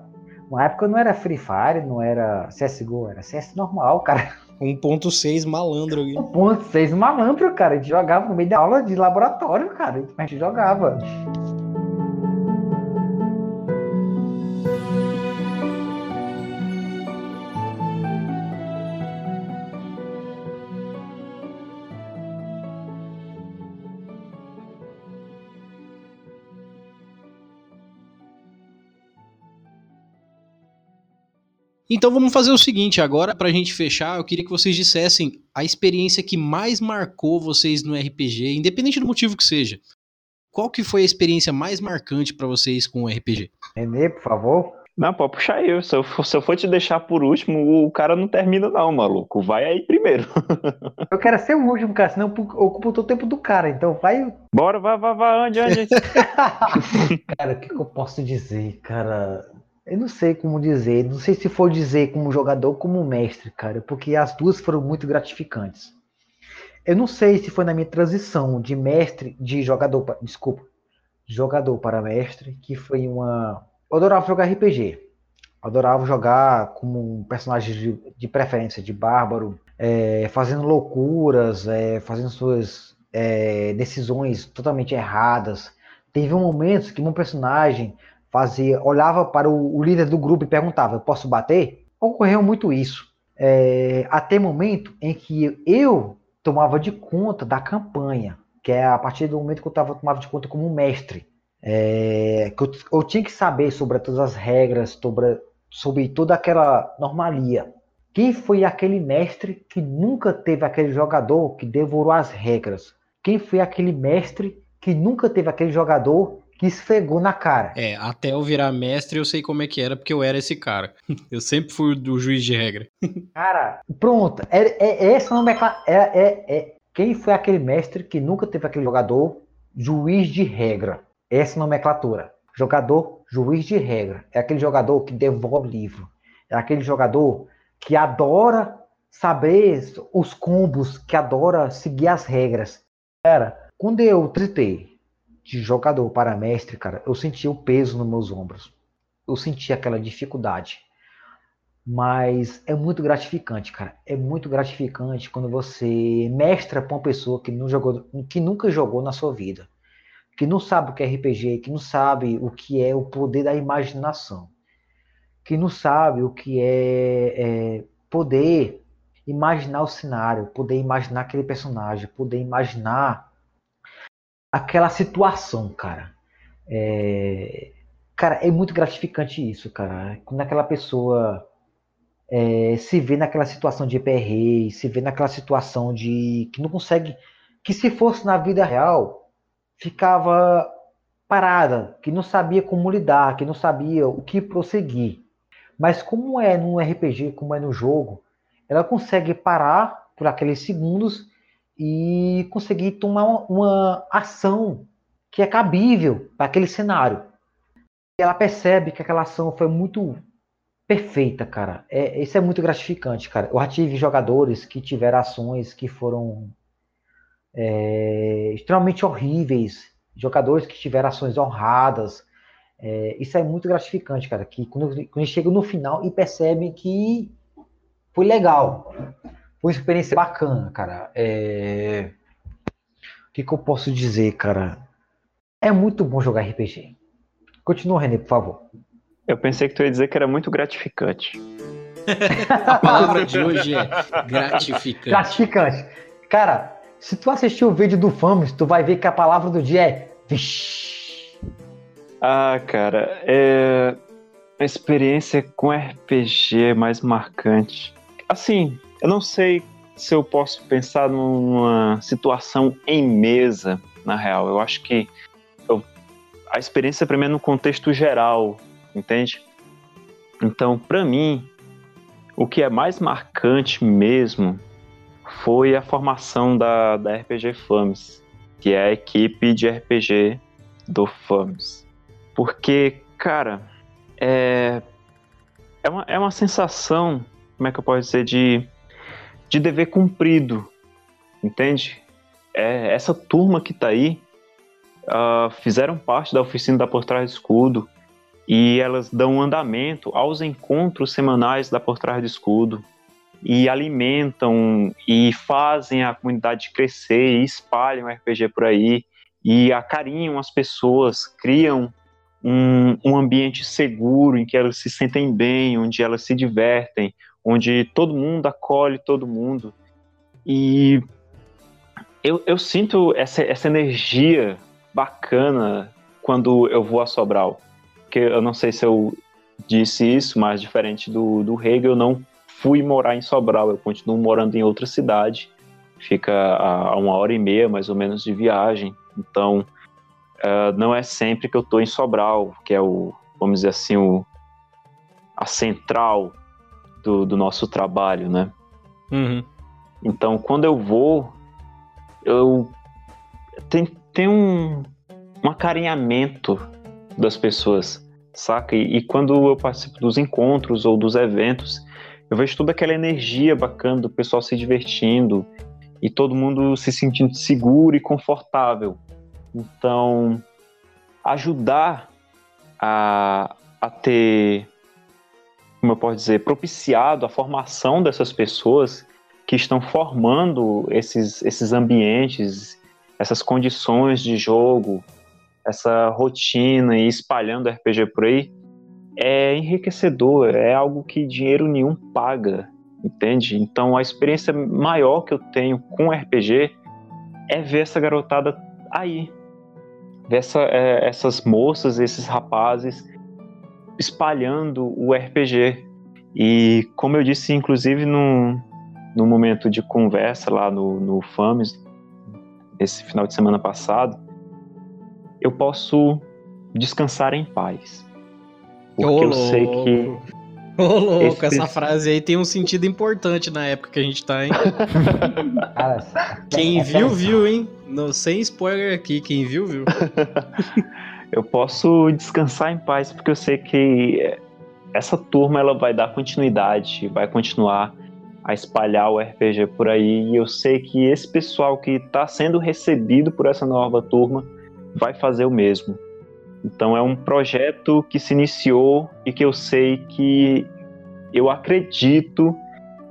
Na época não era Free Fire, não era CSGO, era CS normal, cara. 1.6 malandro aqui. 1.6 malandro, cara. A gente jogava no meio da aula de laboratório, cara. A gente jogava. Então vamos fazer o seguinte, agora pra gente fechar, eu queria que vocês dissessem a experiência que mais marcou vocês no RPG, independente do motivo que seja. Qual que foi a experiência mais marcante pra vocês com o RPG? Renê, por favor. Não, pode puxar eu. Se eu, for, se eu for te deixar por último, o cara não termina, não, maluco. Vai aí primeiro. [LAUGHS] Eu quero ser o último, cara, senão eu ocupo todo o tempo do cara. Então vai. Bora, vai, vai, vai, onde, onde? [LAUGHS] cara, o que, que eu posso dizer, cara? Eu não sei como dizer. Não sei se for dizer como jogador como mestre, cara, porque as duas foram muito gratificantes. Eu não sei se foi na minha transição de mestre, de jogador, pa- desculpa, jogador para mestre, que foi uma. Eu adorava jogar RPG. Adorava jogar como um personagem de, de preferência de bárbaro, é, fazendo loucuras, é, fazendo suas é, decisões totalmente erradas. Teve um momento que um personagem fazia, olhava para o, o líder do grupo e perguntava: "Eu posso bater?" Ocorreu muito isso. É, até momento em que eu tomava de conta da campanha, que é a partir do momento que eu tava, tomava de conta como mestre. É, que eu, eu tinha que saber sobre todas as regras, sobre, sobre toda aquela normalia. Quem foi aquele mestre que nunca teve aquele jogador que devorou as regras? Quem foi aquele mestre que nunca teve aquele jogador que esfregou na cara? É, até eu virar mestre eu sei como é que era, porque eu era esse cara. [LAUGHS] Eu sempre fui do juiz de regra. [LAUGHS] Cara, pronto. É, é, é essa nomenclatura. É, é, é, quem foi aquele mestre que nunca teve aquele jogador juiz de regra? Essa nomenclatura. Jogador juiz de regra. É aquele jogador que devolve o livro. É aquele jogador que adora saber os combos, que adora seguir as regras. Cara, quando eu tritei de jogador para mestre, cara, eu senti o peso nos meus ombros. Eu senti aquela dificuldade. Mas é muito gratificante, cara. É muito gratificante quando você mestra para uma pessoa que, não jogou, que nunca jogou na sua vida, que não sabe o que é RPG, que não sabe o que é o poder da imaginação, que não sabe o que é, é poder imaginar o cenário, poder imaginar aquele personagem, poder imaginar aquela situação, cara. É, cara, é muito gratificante isso, cara. Quando aquela pessoa é, se vê naquela situação de EPR, se vê naquela situação de que não consegue, que se fosse na vida real, ficava parada, que não sabia como lidar, que não sabia o que prosseguir. Mas como é no RPG, como é no jogo, ela consegue parar por aqueles segundos e conseguir tomar uma, ação que é cabível para aquele cenário. Ela percebe que aquela ação foi muito perfeita, cara. É, isso é muito gratificante, cara. Eu já tive jogadores que tiveram ações que foram é, extremamente horríveis, jogadores que tiveram ações honradas. É, isso é muito gratificante, cara. Que quando, quando chega no final e percebe que foi legal, foi uma experiência bacana, cara. É, o que, que eu posso dizer, cara? É muito bom jogar RPG. Continua, René, por favor. Eu pensei que tu ia dizer que era muito gratificante. A palavra de hoje é gratificante. Gratificante. Cara, se tu assistir o vídeo do Fames, tu vai ver que a palavra do dia é. Vixe. Ah, cara, é... A experiência com RPG mais marcante. Assim, eu não sei se eu posso pensar numa situação em mesa, na real. Eu acho que eu, a experiência primeiro no contexto geral, entende? Então, para mim, o que é mais marcante mesmo foi a formação da, da RPG FAMS, que é a equipe de RPG do FAMS. Porque, cara, é, é, uma, é uma sensação, como é que eu posso dizer, de, de dever cumprido, entende? É, essa turma que tá aí uh, fizeram parte da oficina da Por Trás do Escudo e elas dão andamento aos encontros semanais da Por Trás do Escudo e alimentam e fazem a comunidade crescer e espalham o RPG por aí e acarinham as pessoas, criam um, um ambiente seguro em que elas se sentem bem, onde elas se divertem, onde todo mundo acolhe todo mundo. E eu, eu sinto essa, essa energia bacana quando eu vou a Sobral. Porque eu não sei se eu disse isso, mas diferente do, do Hegel, eu não fui morar em Sobral, eu continuo morando em outra cidade. Fica a, uma hora e meia, mais ou menos, de viagem. Então, uh, não é sempre que eu estou em Sobral, que é o, vamos dizer assim, o, a central do, do nosso trabalho, né? Uhum. Então, quando eu vou, eu tem, tem um, um acarinhamento das pessoas, saca? E, e, quando eu participo dos encontros ou dos eventos, eu vejo toda aquela energia bacana do pessoal se divertindo e todo mundo se sentindo seguro e confortável. Então, ajudar a, a ter, como eu posso dizer, propiciado a formação dessas pessoas que estão formando esses, esses ambientes, essas condições de jogo, essa rotina e espalhando RPG por aí, é enriquecedor, é algo que dinheiro nenhum paga, entende? Então a experiência maior que eu tenho com RPG é ver essa garotada aí, dessa, é, essas moças, esses rapazes espalhando o RPG. E como eu disse, inclusive, no, no momento de conversa lá no, no FAMES, esse final de semana passado, eu posso descansar em paz. Porque Ô, eu sei que. Ô, louco, Esse- essa frase aí tem um sentido importante na época que a gente tá, hein? [LAUGHS] Quem é- viu, viu, hein? No, sem spoiler aqui, quem viu, viu. [LAUGHS] eu posso descansar em paz porque eu sei que essa turma ela vai dar continuidade, vai continuar a espalhar o RPG por aí e eu sei que esse pessoal que está sendo recebido por essa nova turma vai fazer o mesmo. Então é um projeto que se iniciou e que eu sei que eu acredito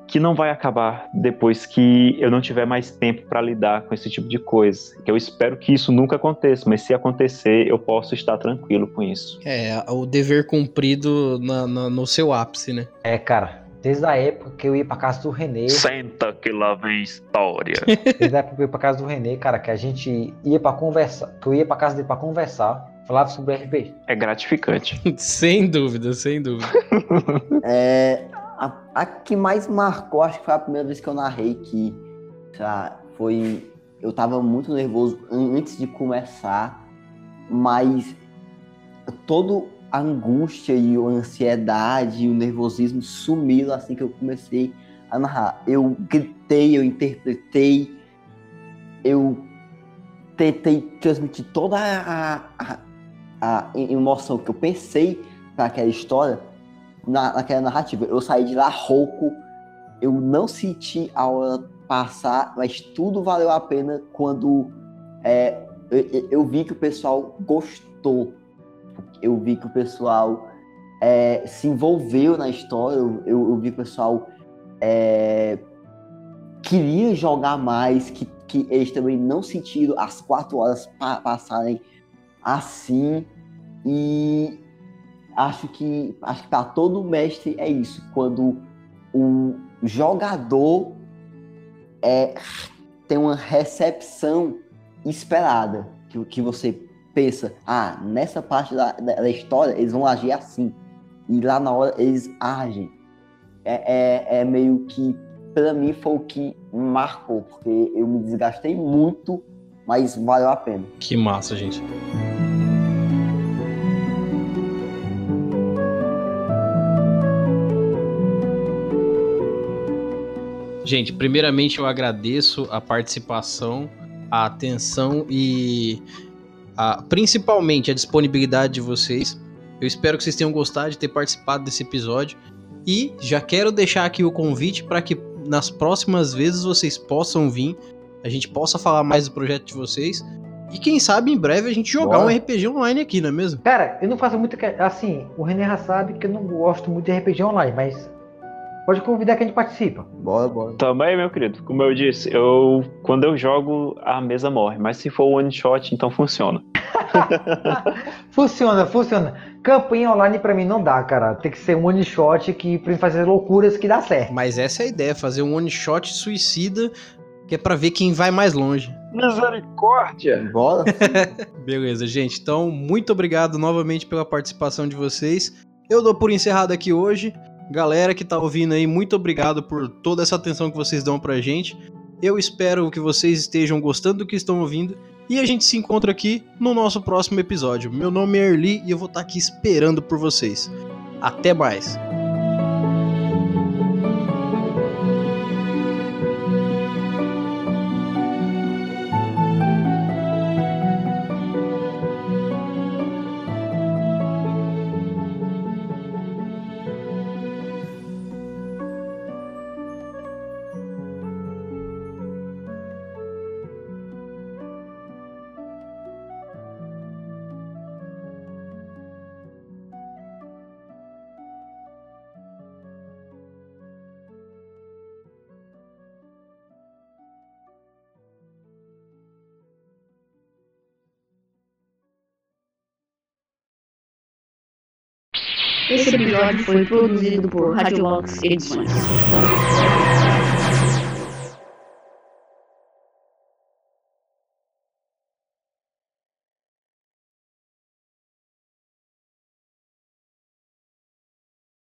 que não vai acabar depois que eu não tiver mais tempo para lidar com esse tipo de coisa. Que eu espero que isso nunca aconteça, mas se acontecer, eu posso estar tranquilo com isso. É, o dever cumprido na- na- no seu ápice, né? É, cara, desde a época que eu ia pra casa do Renê, Senta que lá vem história. [LAUGHS] desde a época que eu ia pra casa do Renê, cara, que a gente ia pra conversar, que eu ia pra casa dele pra conversar, falava sobre RPG. É gratificante. [LAUGHS] sem dúvida, sem dúvida. [LAUGHS] É, a, a que mais marcou, acho que foi a primeira vez que eu narrei que lá, foi. Eu tava muito nervoso an- antes de começar, mas toda a angústia e a ansiedade e o nervosismo sumiram assim que eu comecei a narrar. Eu gritei, eu interpretei, eu tentei transmitir toda a, a, a emoção que eu pensei para aquela história na, naquela narrativa. Eu saí de lá rouco, eu não senti a hora passar, mas tudo valeu a pena quando é, eu, eu- vi que o pessoal gostou. Eu vi que o pessoal é, se envolveu na história, eu, eu- eu vi que o pessoal é, queria jogar mais, que, que eles também não sentiram as quatro horas pa- passarem assim. E acho que acho que para todo mestre é isso quando o jogador é tem uma recepção esperada que, que você pensa ah nessa parte da, da história eles vão agir assim e lá na hora eles agem. É, é, é meio que, pra mim, foi o que marcou, porque eu me desgastei muito, mas valeu a pena. Que massa, gente. Gente, primeiramente eu agradeço a participação, a atenção e a- principalmente a disponibilidade de vocês. Eu espero que vocês tenham gostado de ter participado desse episódio e já quero deixar aqui o convite para que nas próximas vezes vocês possam vir, a gente possa falar mais do projeto de vocês e quem sabe em breve a gente jogar Bora. um RPG online aqui, não é mesmo? Cara, eu não faço muito. Assim, o René já sabe que eu não gosto muito de RPG online, mas pode convidar que a gente participa. Bora, bora. Também, meu querido, como eu disse, eu quando eu jogo, a mesa morre. Mas se for one shot, então funciona. [LAUGHS] Funciona, funciona. Campanha online pra mim não dá, cara. Tem que ser um one shot que pra mim fazer loucuras que dá certo. Mas essa é a ideia, fazer um one shot suicida, que é pra ver quem vai mais longe. Misericórdia! Bora? [LAUGHS] Beleza, gente. Então, muito obrigado novamente pela participação de vocês. Eu dou por encerrado aqui hoje. Galera que tá ouvindo aí, muito obrigado por toda essa atenção que vocês dão pra gente. Eu espero que vocês estejam gostando do que estão ouvindo. E a gente se encontra aqui no nosso próximo episódio. Meu nome é Erli e eu vou estar aqui esperando por vocês. Até mais! Esse episódio foi produzido por Radiolox Edições.